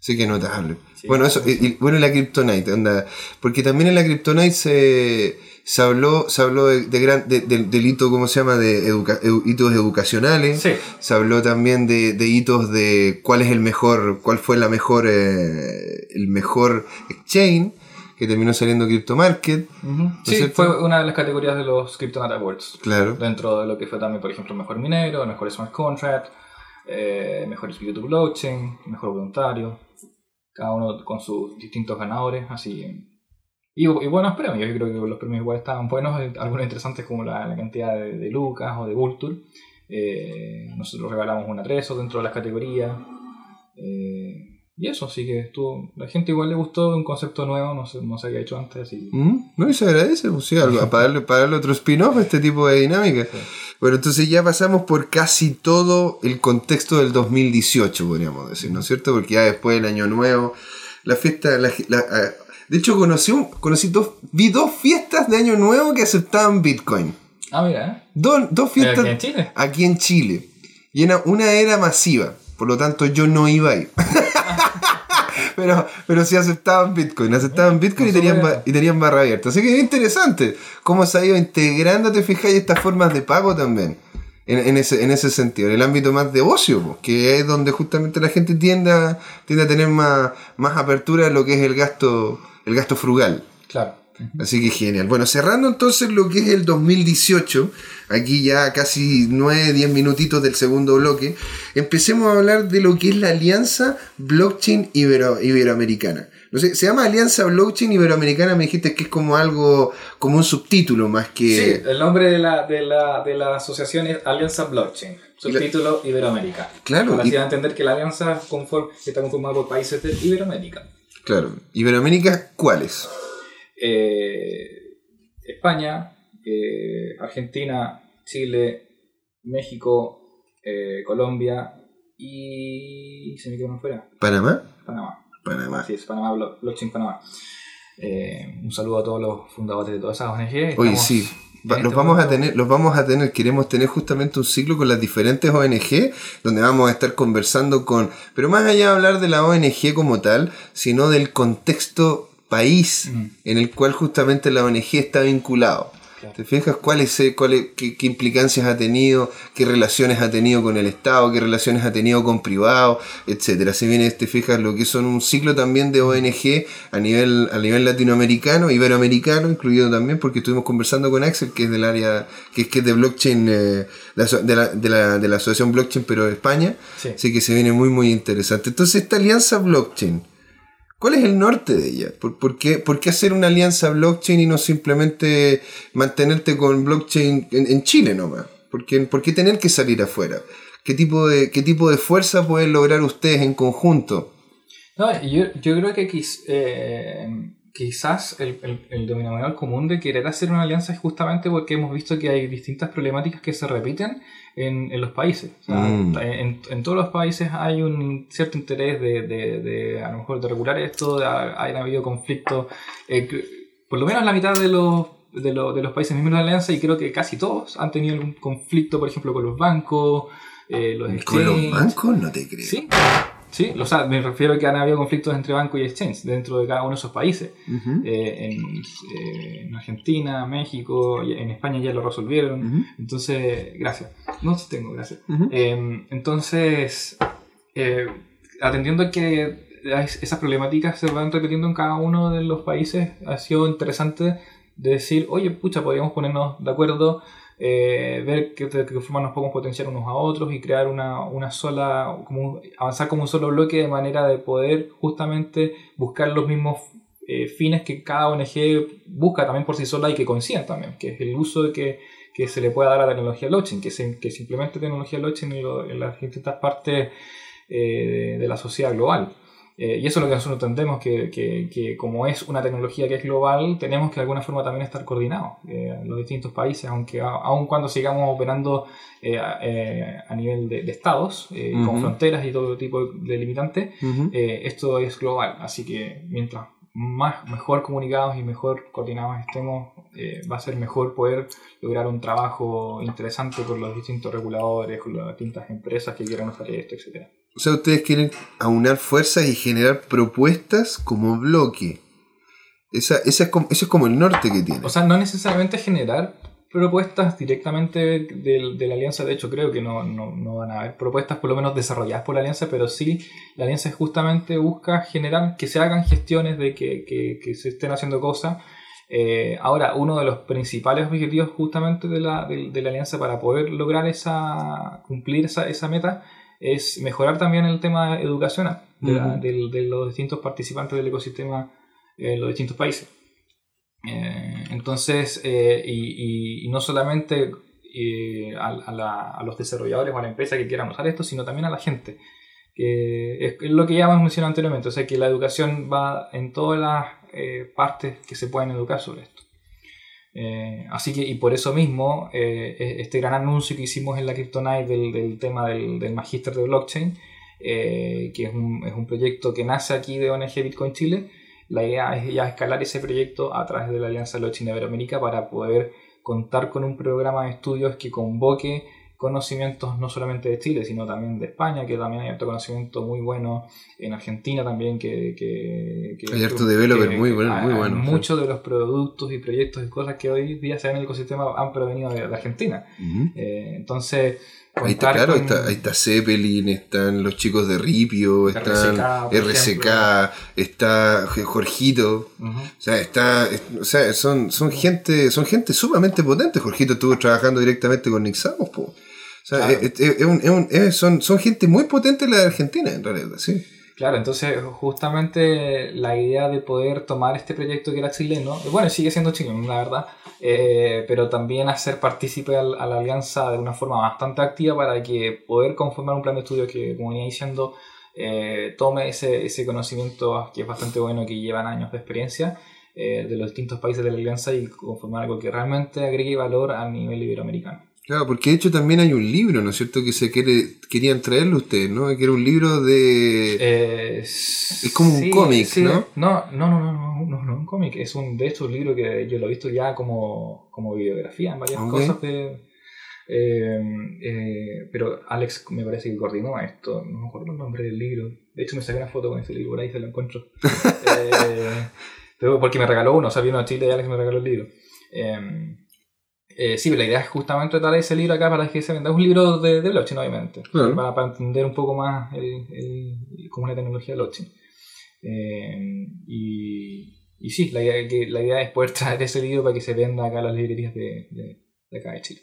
Sí que notable. Sí, bueno, eso, y, y- bueno, la Kryptonite, onda, porque también en la Kryptonite se, se habló, se habló de, de gran, de- del- del hito, ¿cómo se llama? De educa- edu- hitos educacionales. Sí. Se habló también de, de hitos de cuál es el mejor, cuál fue la mejor, eh, el mejor exchange, que terminó saliendo CryptoMarket. Sí, cierto? fue una de las categorías de los Cryptonaut Awards. Claro. Dentro de lo que fue también, por ejemplo, mejor minero, mejor smart contract, eh, mejor espíritu blockchain, mejor voluntario. Cada uno con sus distintos ganadores, así. Y, y buenos premios, yo creo que los premios igual estaban buenos, eh, algunos interesantes como la, la cantidad de, de lucas o de Vulture. Eh, nosotros regalamos una Treso dentro de las categorías. Eh, y eso, así que estuvo. La gente igual le gustó un concepto nuevo, no se, no se había hecho antes, así. Mm, No, y se agradece, pues sí, algo- para, darle, para darle otro spin-off a este tipo de dinámica. Sí. Bueno, entonces ya pasamos por casi todo el contexto del 2018, podríamos decir, ¿no es cierto? Porque ya después del Año Nuevo, la fiesta... la- la- ah, de hecho, conocí, un- conocí dos, vi dos fiestas de Año Nuevo que aceptaban Bitcoin. Ah, mira, ¿eh? Dos, fiestas aquí en Chile. aquí en Chile. Y una, una era masiva, por lo tanto yo no iba ahí. pero, pero sí aceptaban Bitcoin, aceptaban Bitcoin y tenían, y tenían barra abierta. Así que es interesante cómo se ha ido integrando, te fijáis, estas formas de pago también. En, en ese, en ese sentido, en el ámbito más de ocio, que es donde justamente la gente tiende a, tiende a tener más, más apertura en lo que es el gasto, el gasto frugal. Claro. Así que genial. Bueno, cerrando entonces lo que es el 2018, aquí ya casi 9, 10 minutitos del segundo bloque, empecemos a hablar de lo que es la Alianza Blockchain Ibero- Iberoamericana. No sé, se llama Alianza Blockchain Iberoamericana, me dijiste que es como algo, como un subtítulo más que... Sí, el nombre de la, de la, de la asociación es Alianza Blockchain, subtítulo Iberoamérica. Claro, Para y- entender que la alianza conform- está conformada por países de Iberoamérica. Claro. Iberoamérica, ¿cuáles? Eh, España, eh, Argentina, Chile, México, eh, Colombia y... se me quedó uno fuera. ¿Panamá? Panamá. Panamá. Así es, Panamá, Blockchain Panamá. Eh, un saludo a todos los fundadores de todas esas ONG. Oye, sí. Va- en los este vamos a tener, los vamos a tener, queremos tener justamente un ciclo con las diferentes ONG, donde vamos a estar conversando con, pero más allá de hablar de la ONG como tal, sino del contexto país Mm. en el cual justamente la ONG está vinculado. ¿Te fijas cuáles, cuáles, qué, qué, implicancias ha tenido, qué relaciones ha tenido con el Estado, qué relaciones ha tenido con privados, etcétera? Se viene, te fijas lo que son un ciclo también de ONG a nivel, a nivel latinoamericano, iberoamericano, incluido también, porque estuvimos conversando con Axel, que es del área, que es, que es de blockchain, eh, de, la, de, la, de la asociación blockchain, pero de España. Sí. Así que se viene muy, muy interesante. Entonces, esta alianza blockchain ¿Cuál es el norte de ella? ¿Por, qué, ¿Por, qué, hacer una alianza blockchain y no simplemente mantenerte con blockchain en, Chile nomás? ¿Por qué, ¿Por qué, tener que salir afuera? ¿Qué tipo de, qué tipo de fuerza pueden lograr ustedes en conjunto? No, yo, yo creo que eh, quizás el, el, el, denominador común de querer hacer una alianza es justamente porque hemos visto que hay distintas problemáticas que se repiten en, en los países. Mm. en, en, todos los países hay un cierto interés de, de, de a lo mejor de regular esto, de, hay habido conflictos, eh, por lo menos la mitad de los, de, de, los países miembros de la alianza y creo que casi todos han tenido algún conflicto, por ejemplo, con los bancos. Eh, los ¿Con los bancos? No te creo. Sí, Sí, o sea, me refiero a que han habido conflictos entre banco y exchange dentro de cada uno de esos países. eh, en, eh, en, Argentina, México, en España ya lo resolvieron. Entonces, gracias. No, tengo, gracias. eh, entonces, eh, atendiendo a que esas problemáticas se van repitiendo en cada uno de los países, ha sido interesante decir, oye, pucha, podríamos ponernos de acuerdo eh, ver qué, qué forma nos podemos potenciar unos a otros y crear una, una sola, como avanzar como un solo bloque de manera de poder justamente buscar los mismos eh, fines que cada ONG busca también por sí sola y que coincidan también, que es el uso que, que se le pueda dar a la tecnología blockchain, que se, que simplemente tecnología blockchain en, lo, en las distintas partes eh, de la sociedad global. Eh, y eso es lo que nosotros entendemos, que, que, que, como es una tecnología que es global, tenemos que de alguna forma también estar coordinados eh, los distintos países, aunque aun cuando sigamos operando eh, eh a nivel de, de estados, uh -huh. con fronteras y todo tipo de limitantes, uh -huh. esto es global. Así que mientras más mejor comunicados y mejor coordinados estemos, va a ser mejor poder lograr un trabajo interesante con los distintos reguladores, con las distintas empresas que quieran hacer esto, etcétera. O sea, ustedes quieren aunar fuerzas y generar propuestas como bloque. Esa, esa es como, eso es como el norte que tiene. O sea, no necesariamente generar propuestas directamente de, de la alianza. De hecho, creo que no, no, no, van a haber propuestas por lo menos desarrolladas por la alianza, pero sí la alianza justamente busca generar que se hagan gestiones de que, que, que se estén haciendo cosas. Eh, ahora, uno de los principales objetivos justamente de la, de, de la alianza para poder lograr esa, cumplir esa, esa meta es mejorar también el tema educacional de, uh -huh. de, de los distintos participantes del ecosistema en los distintos países. Eh, entonces, eh, y, y, y, no solamente eh, a, a, la, a, los desarrolladores o a la empresa que quieran usar esto, sino también a la gente. Que es, lo que ya hemos mencionado anteriormente, o sea que la educación va en todas las eh, partes que se pueden educar sobre esto. Eh, así que, y por eso mismo, eh, este gran anuncio que hicimos en la Kryptonite del, del tema del, del magíster de blockchain, eh, que es un, es un, proyecto que nace aquí de ONG Bitcoin Chile, la idea es ya escalar ese proyecto a través de la Alianza Blockchain Iberoamérica para poder contar con un programa de estudios que convoque conocimientos no solamente de Chile, sino también de España, que también hay otro conocimiento muy bueno, en Argentina también, que... que, que hay harto developer muy bueno. Muy bueno muchos de los productos y proyectos y cosas que hoy día se ven en el ecosistema han provenido de, de Argentina. Uh -huh. eh, entonces... Ahí está, claro, con... está, ahí está Zeppelin, están los chicos de Ripio, están RCK, RCK está Jorgito, uh -huh. o sea, está, o sea, son, son gente, son gente sumamente potente. Jorgito estuvo trabajando directamente con Nixamos, po. O sea, claro. es, es, un, un, son, son gente muy potente la de Argentina, en realidad, sí. Claro, entonces justamente la idea de poder tomar este proyecto que era chileno, bueno, sigue siendo chileno, la verdad, eh, pero también hacer partícipe a, la alianza de una forma bastante activa para que poder conformar un plan de estudio que, como venía diciendo, eh, tome ese, ese conocimiento que es bastante bueno, que llevan años de experiencia eh, de los distintos países de la alianza y conformar algo que realmente agregue valor a nivel iberoamericano. Claro, porque de hecho también hay un libro, ¿no es cierto? Que se quiere, querían traerlo ustedes, ¿no? Que era un libro de... Eh, es como sí, un cómic, sí. ¿no? No, no, no, no, no, no, no, un cómic. Es un, de hecho un libro que yo lo he visto ya como, como videografía en varias okay. cosas de... Eh, eh, pero Alex me parece que coordinó esto, no me acuerdo el nombre del libro. De hecho me saqué una foto con ese libro, por ahí se lo encuentro. Eh, pero porque me regaló uno, o sea, vino a Chile y Alex me regaló el libro. Eh, sí, la idea es justamente tratar ese libro acá para que se venda. Es un libro de, de blockchain, obviamente. Claro. Para, para entender un poco más el, el- cómo es la tecnología de blockchain. Eh, y, y sí, la idea, que, la idea es poder traer ese libro para que se venda acá a las librerías de, de, de acá de Chile.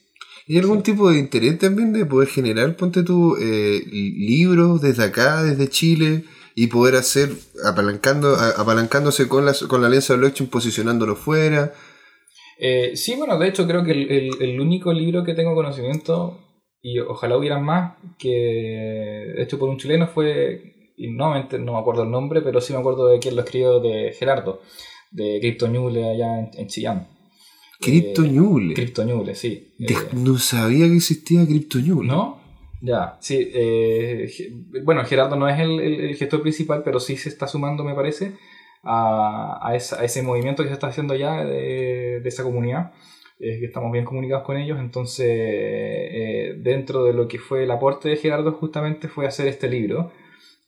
¿Y algún tipo de interés también de poder generar, ponte tú, eh, libros desde acá, desde Chile, y poder hacer, apalancando, apalancándose con la, con la alianza blockchain, posicionándolo fuera? Eh, sí, bueno, de hecho creo que el, el- el único libro que tengo conocimiento, y ojalá hubieran más, que hecho por un chileno fue, y no, no me acuerdo el nombre, pero sí me acuerdo de quién lo escribió, de Gerardo, de Crypto Ñuble allá en, en Chillán. Crypto Ñuble. Crypto Ñuble, sí. De- Eh, no sabía que existía Crypto Ñuble. ¿No? Ya, sí. eh, bueno, Gerardo no es el, el- el gestor principal, pero sí se está sumando, me parece, a, a esa- a ese movimiento que se está haciendo ya de, de esa comunidad. eh, que estamos bien comunicados con ellos, entonces eh, dentro de lo que fue el aporte de Gerardo justamente fue hacer este libro,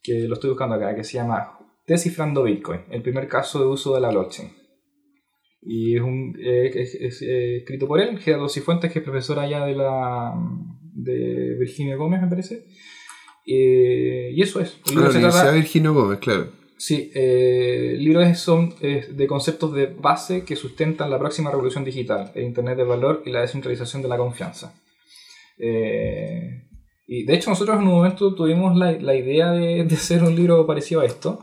que lo estoy buscando acá, que se llama Descifrando Bitcoin, el primer caso de uso de la blockchain. Y es, un, eh, es- es, eh, escrito por él, Gerardo Cifuentes, que es profesor allá de la de Virginia Gómez, me parece. Eh, y eso es. El libro la se Universidad trata- Virginio Gómez, claro. Sí, eh, el libro es, son de conceptos de base que sustentan la próxima revolución digital, el Internet del valor y la descentralización de la confianza. Eh, y de hecho nosotros en un momento tuvimos la, la idea de, de hacer un libro parecido a esto.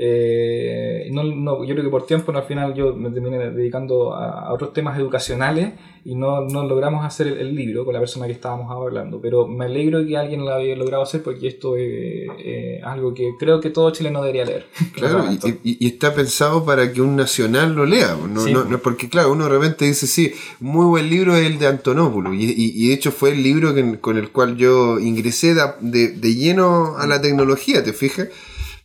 Eh, no, no, yo creo que por tiempo no, al final yo me terminé dedicando a, a otros temas educacionales y no, no logramos hacer el, el libro con la persona que estábamos hablando. Pero me alegro que alguien lo haya logrado hacer porque esto es eh, algo que creo que todo chileno debería leer. Claro, y, y- y está pensado para que un nacional lo lea. No, Sí. no, porque, claro, uno de repente dice, sí, muy buen libro es el de Antonopoulos. Y, y- y de hecho fue el libro que- con el cual yo ingresé de, de- de lleno a la tecnología, ¿te fijas?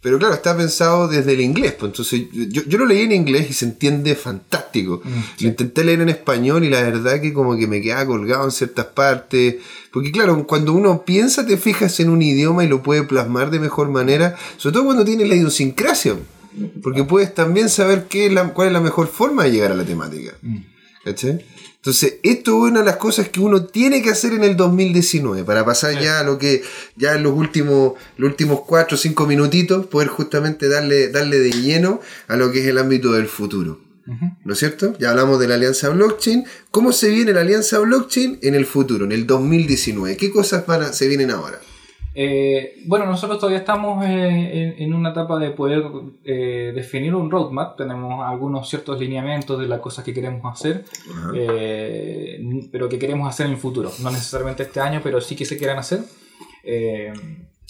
Pero claro, está pensado desde el inglés. Pues, entonces, yo, yo lo leí en inglés y se entiende fantástico. Mm, Lo intenté leer en español y la verdad que como que me quedaba colgado en ciertas partes. Porque claro, cuando uno piensa, te fijas en un idioma y lo puede plasmar de mejor manera. Sobre todo cuando tiene la idiosincrasia. Porque puedes también saber qué es la- cuál es la mejor forma de llegar a la temática. Mm. ¿Cachai? Entonces, esto es una de las cosas que uno tiene que hacer en el 2019 para pasar ya a lo que ya en los últimos, los últimos 4 o 5 minutitos poder justamente darle, darle de lleno a lo que es el ámbito del futuro. ¿No es cierto? Ya hablamos de la alianza blockchain. ¿Cómo se viene la alianza blockchain en el futuro, en el 2019? ¿Qué cosas van a- se vienen ahora? Eh, bueno, nosotros todavía estamos eh, en, en una etapa de poder eh, definir un roadmap. Tenemos algunos ciertos lineamientos de las cosas que queremos hacer, eh, pero que queremos hacer en el futuro. No necesariamente este año, pero sí que se quieran hacer. Eh,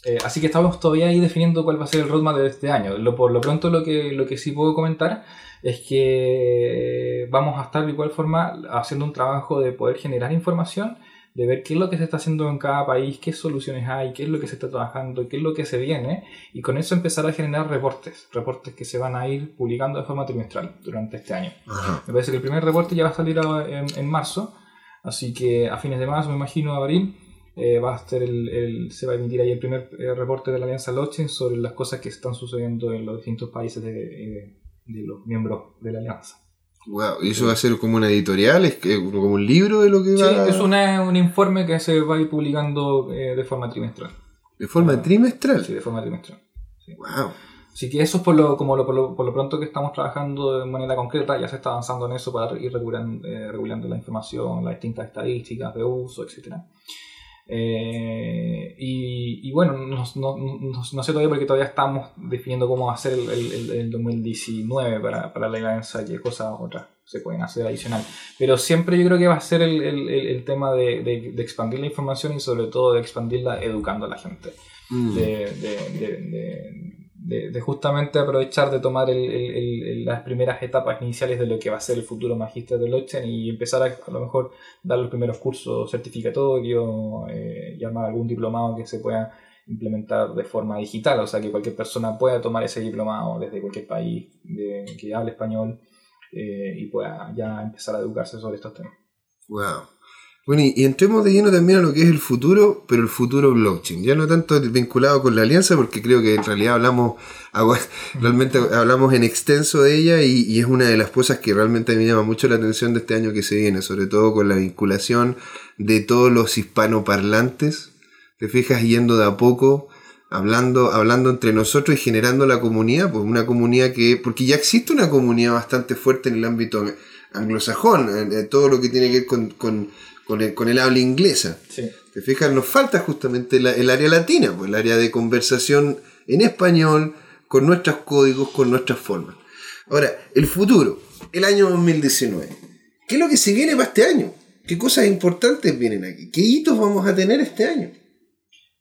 eh, así que estamos todavía ahí definiendo cuál va a ser el roadmap de este año. Lo, por lo pronto lo que, lo que sí puedo comentar es que vamos a estar de igual forma haciendo un trabajo de poder generar información, de ver qué es lo que se está haciendo en cada país, qué soluciones hay, qué es lo que se está trabajando, qué es lo que se viene, y con eso empezar a generar reportes, reportes que se van a ir publicando de forma trimestral durante este año. Ajá. Me parece que el primer reporte ya va a salir a- en, en marzo, así que a fines de marzo, me imagino, abril, eh, va a estar el, el- se va a emitir ahí el primer eh, reporte de la Alianza Blockchain sobre las cosas que están sucediendo en los distintos países de, eh, de los miembros de la Alianza. Wow, ¿y eso va a ser como una editorial? ¿Es que- como un libro de lo que Sí, va es una- un informe que se va a ir publicando eh, de forma trimestral. de forma trimestral? Sí, de forma trimestral. Wow. Así que eso es por lo, como lo, por, lo, por lo pronto que estamos trabajando de manera concreta, ya se está avanzando en eso para ir regulando, eh, regulando la información, las distintas estadísticas de uso, etc. Eh, y, y bueno, no, no, no- no sé todavía porque todavía estamos definiendo cómo va a ser el, el, el- el 2019 para, para la alianza, qué cosas otras se pueden hacer adicional. Pero siempre yo creo que va a ser el, el- el- el tema de, de- de expandir la información y sobre todo de expandirla educando a la gente Mm. de, de- de- justamente aprovechar de tomar el- las primeras etapas iniciales de lo que va a ser el futuro magíster de blockchain y empezar a, a lo mejor dar los primeros cursos certificatorios eh, y armar algún diplomado que se pueda implementar de forma digital, o sea que cualquier persona pueda tomar ese diplomado desde cualquier país de- que hable español eh, y pueda ya empezar a educarse sobre estos temas. Wow. Bueno, y, entremos de lleno también a lo que es el futuro, pero el futuro blockchain. Ya no tanto vinculado con la alianza, porque creo que en realidad hablamos, realmente hablamos en extenso de ella y, y es una de las cosas que realmente me llama mucho la atención de este año que se viene, sobre todo con la vinculación de todos los hispanoparlantes. Te fijas yendo de a poco, hablando, hablando entre nosotros y generando la comunidad, pues una comunidad que, porque ya existe una comunidad bastante fuerte en el ámbito anglosajón, todo lo que tiene que ver con, con, con el, con el habla inglesa. Sí. Te fijas, nos falta justamente la- el área latina, pues el área de conversación en español, con nuestros códigos, con nuestras formas. Ahora, el futuro, el año 2019. ¿Qué es lo que se viene para este año? ¿Qué cosas importantes vienen aquí? ¿Qué hitos vamos a tener este año?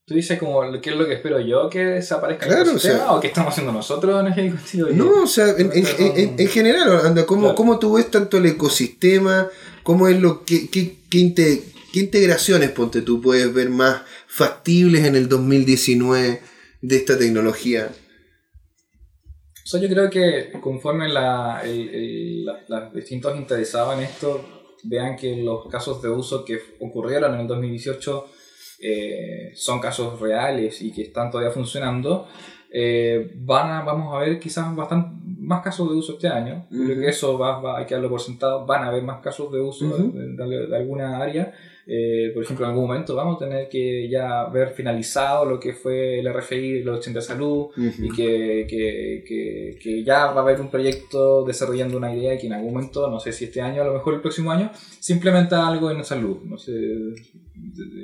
Tú dices como, ¿qué es lo que espero yo que desaparezca Claro, el o ecosistema? sea- o qué estamos haciendo nosotros en el ecosistema? No, o sea, en, en- en- en general, anda, ¿cómo, Claro. ¿cómo tú ves tanto el ecosistema? ¿Cómo es lo que, qué, qué inte- qué integraciones, ponte tú, puedes ver más factibles en el 2019 de esta tecnología? O yo creo que conforme la- las distintos interesados en esto vean que los casos de uso que ocurrieron en el 2018 eh, son casos reales y que están todavía funcionando, eh, van a, vamos a ver quizás bastante más casos de uso este año. Yo Creo Ujú. que eso va, va- hay que darlo por sentado. Van a haber más casos de uso Ujú. de, de- de alguna área. Eh, por ejemplo, en algún momento vamos a tener que ya ver finalizado lo que fue el RFI, los 80 de salud, y que, que, que, que ya va a haber un proyecto desarrollando una idea y que en algún momento, no sé si este año, a lo mejor el próximo año, se implementa algo en salud. No sé,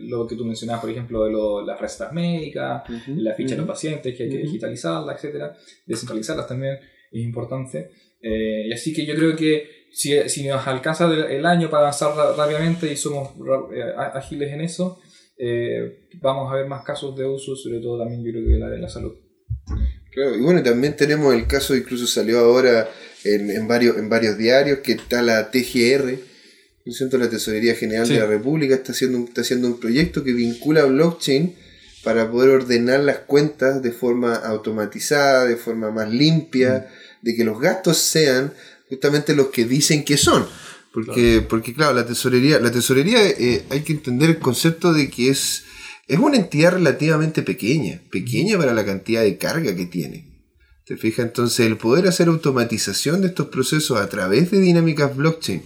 lo que tú mencionabas, por ejemplo, de lo- las recetas médicas, la ficha de los pacientes, que hay que digitalizarla, etcétera, descentralizarlas también es importante. Eh, y así que yo creo que si, si nos alcanza el, el año para avanzar rápidamente y somos eh, ágiles en eso, eh, vamos a ver más casos de uso, sobre todo también yo creo que la de la salud. Claro, y bueno, también tenemos el caso, incluso salió ahora en, en varios, en varios diarios, que está la TGR, ¿no es cierto? la Tesorería General Sí. de la República, está haciendo, está haciendo un proyecto que vincula blockchain para poder ordenar las cuentas de forma automatizada, de forma más limpia, de que los gastos sean justamente los que dicen que son. Porque, porque claro, la tesorería, la tesorería eh, hay que entender el concepto de que es, es una entidad relativamente pequeña, pequeña para la cantidad de carga que tiene. ¿Te fijas? Entonces, el poder hacer automatización de estos procesos a través de dinámicas blockchain,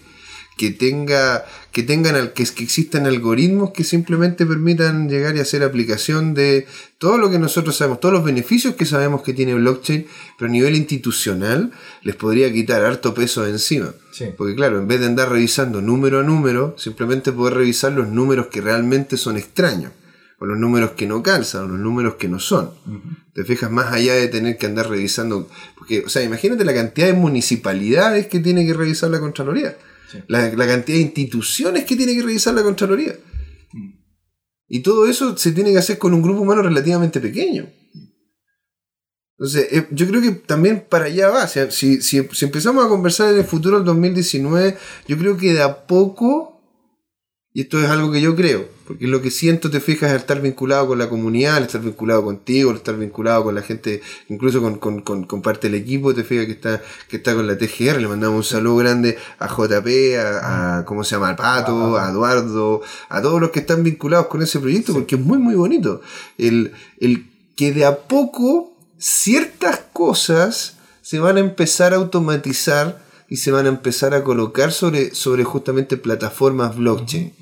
que tenga, que tengan al- que, que existan algoritmos que simplemente permitan llegar y hacer aplicación de todo lo que nosotros sabemos, todos los beneficios que sabemos que tiene blockchain, pero a nivel institucional les podría quitar harto peso de encima. Sí. Porque claro, en vez de andar revisando número a número, simplemente poder revisar los números que realmente son extraños, o los números que no calzan, o los números que no son. Te fijas más allá de tener que andar revisando, porque, o sea, imagínate la cantidad de municipalidades que tiene que revisar la Contraloría, La, cantidad de instituciones que tiene que revisar la Contraloría. Y todo eso se tiene que hacer con un grupo humano relativamente pequeño. Entonces, eh, yo creo que también para allá va. Si, si, si empezamos a conversar en el futuro del 2019, yo creo que de a poco, y esto es algo que yo creo, porque lo que siento, te fijas, al estar vinculado con la comunidad, al estar vinculado contigo, al estar vinculado con la gente, incluso con, con, con, con parte del equipo, te fijas que está, que está con la TGR, le mandamos un saludo grande a JP, a, a ¿cómo se llama? Al Pato, a Eduardo, a todos los que están vinculados con ese proyecto, porque es muy, muy bonito. El, el que de a poco ciertas cosas se van a empezar a automatizar y se van a empezar a colocar sobre, sobre justamente plataformas blockchain.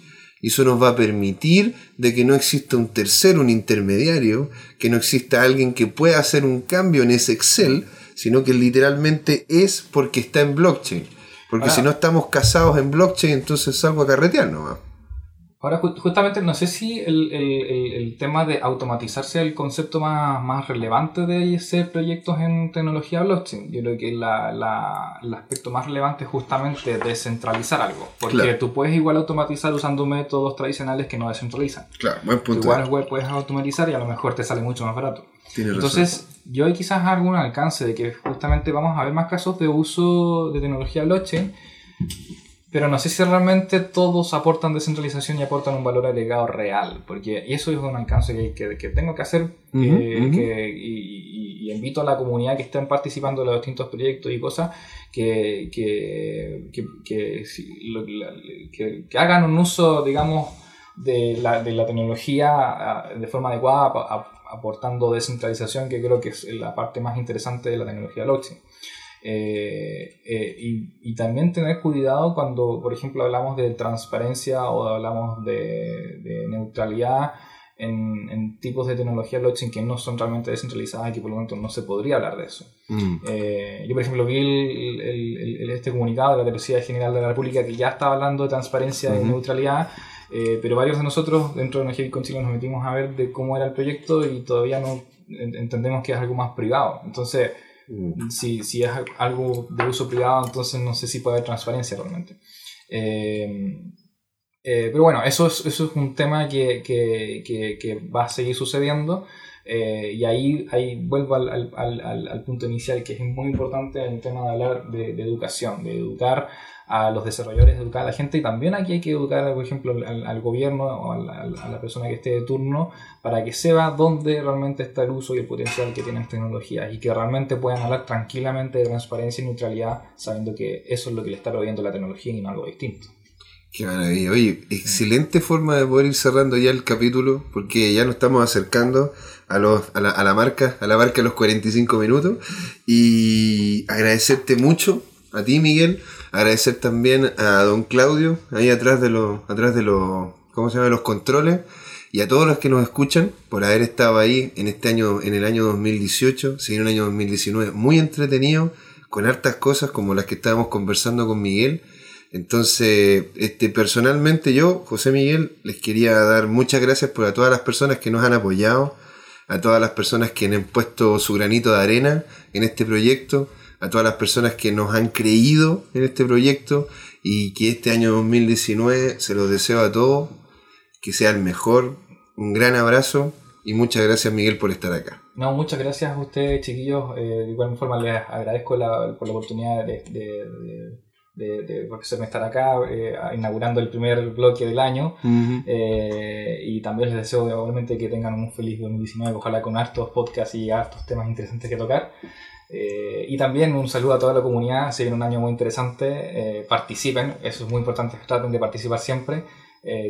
Y eso nos va a permitir de que no exista un tercero, un intermediario, que no exista alguien que pueda hacer un cambio en ese Excel, sino que literalmente es porque está en blockchain. Porque si no estamos casados en blockchain, entonces salgo a carretear nomás. Ahora, ju- justamente, no sé si el, el- el- tema de automatizarse es el concepto más, más relevante de hacer proyectos en tecnología blockchain. Yo creo que la- la- el aspecto más relevante es justamente descentralizar algo. Porque Claro. tú puedes igual automatizar usando métodos tradicionales que no descentralizan. Claro, buen Tú igual, igual puedes automatizar y a lo mejor te sale mucho más barato. Tienes Entonces, yo hay quizás algún alcance de que justamente vamos a ver más casos de uso de tecnología blockchain, pero no sé si realmente todos aportan descentralización y aportan un valor agregado real, porque y eso es un alcance que, que, que tengo que hacer Ujú, eh, ujú. que- y, y- y, invito a la comunidad que estén participando en los distintos proyectos y cosas que, que, que, que, hagan un uso, digamos, de la, de la tecnología ah, de forma adecuada, aportando descentralización, que creo que es la parte más interesante de la tecnología blockchain. Eh, eh, y, también tener cuidado cuando, por ejemplo, hablamos de transparencia o hablamos de, de neutralidad en, tipos de tecnología blockchain que no son realmente descentralizadas y que por lo tanto no se podría hablar de eso. Mm. Eh, yo, por ejemplo, vi el, este comunicado de la Tesorería General de la República que ya estaba hablando de transparencia y neutralidad, eh, pero varios de nosotros dentro de Energía con Chile nos metimos a ver de cómo era el proyecto y todavía no entendemos que es algo más privado. Entonces. Si, si es algo de uso privado, entonces no sé si puede haber transparencia realmente. Eh, eh, pero bueno, eso es, eso es un tema que, que, que, va a seguir sucediendo. Eh, y ahí, ahí vuelvo al, al, al, punto inicial, que es muy importante el tema de hablar de, educación, de educar a los desarrolladores, de educar a la gente. Y también aquí hay que educar, por ejemplo, al, gobierno o a la, persona que esté de turno para que sepa dónde realmente está el uso y el potencial que tienen tecnologías y que realmente puedan hablar tranquilamente de transparencia y neutralidad, sabiendo que eso es lo que le está proveyendo la tecnología y no algo distinto. Qué maravilla. Oye, excelente forma de poder ir cerrando ya el capítulo, porque ya nos estamos acercando a, los, a, la, a la marca, a la marca de los 45 minutos. Y agradecerte mucho a ti, Miguel. Agradecer también a don Claudio, ahí atrás de los, atrás de los, ¿cómo se? Los controles. Y a todos los que nos escuchan por haber estado ahí en este año, en el año 2018, sí, un año 2019 muy entretenido, con hartas cosas como las que estábamos conversando con Miguel entonces, este, personalmente yo, José Miguel, les quería dar muchas gracias por a todas las personas que nos han apoyado, a todas las personas que han puesto su granito de arena en este proyecto, a todas las personas que nos han creído en este proyecto y que este año 2019 se los deseo a todos, que sea el mejor. Un gran abrazo y muchas gracias Miguel por estar acá. No, muchas gracias a ustedes chiquillos. Eh, de igual forma les agradezco la, por la oportunidad de de, de profesor estar acá, eh, inaugurando el primer bloque del año. Eh, y también les deseo obviamente que tengan un feliz 2019, ojalá con hartos podcasts y hartos temas interesantes que tocar. Eh, y también un saludo a toda la comunidad, se viene un año muy interesante, participen, eso es muy importante, traten de participar siempre,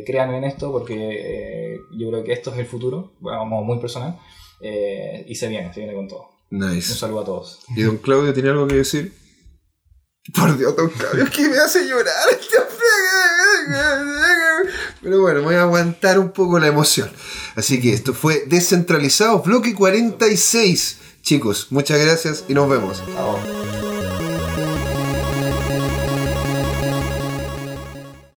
crean en esto porque yo creo que esto es el futuro, vamos muy personal, y se viene, se viene con todo. Un saludo a todos. ¿Y don Claudio tiene algo que decir? Por Dios, don Claudio, que me hace llorar. Pero bueno, voy a aguantar un poco la emoción. Así que esto fue Descentralizado, bloque 46. Chicos, muchas gracias y nos vemos.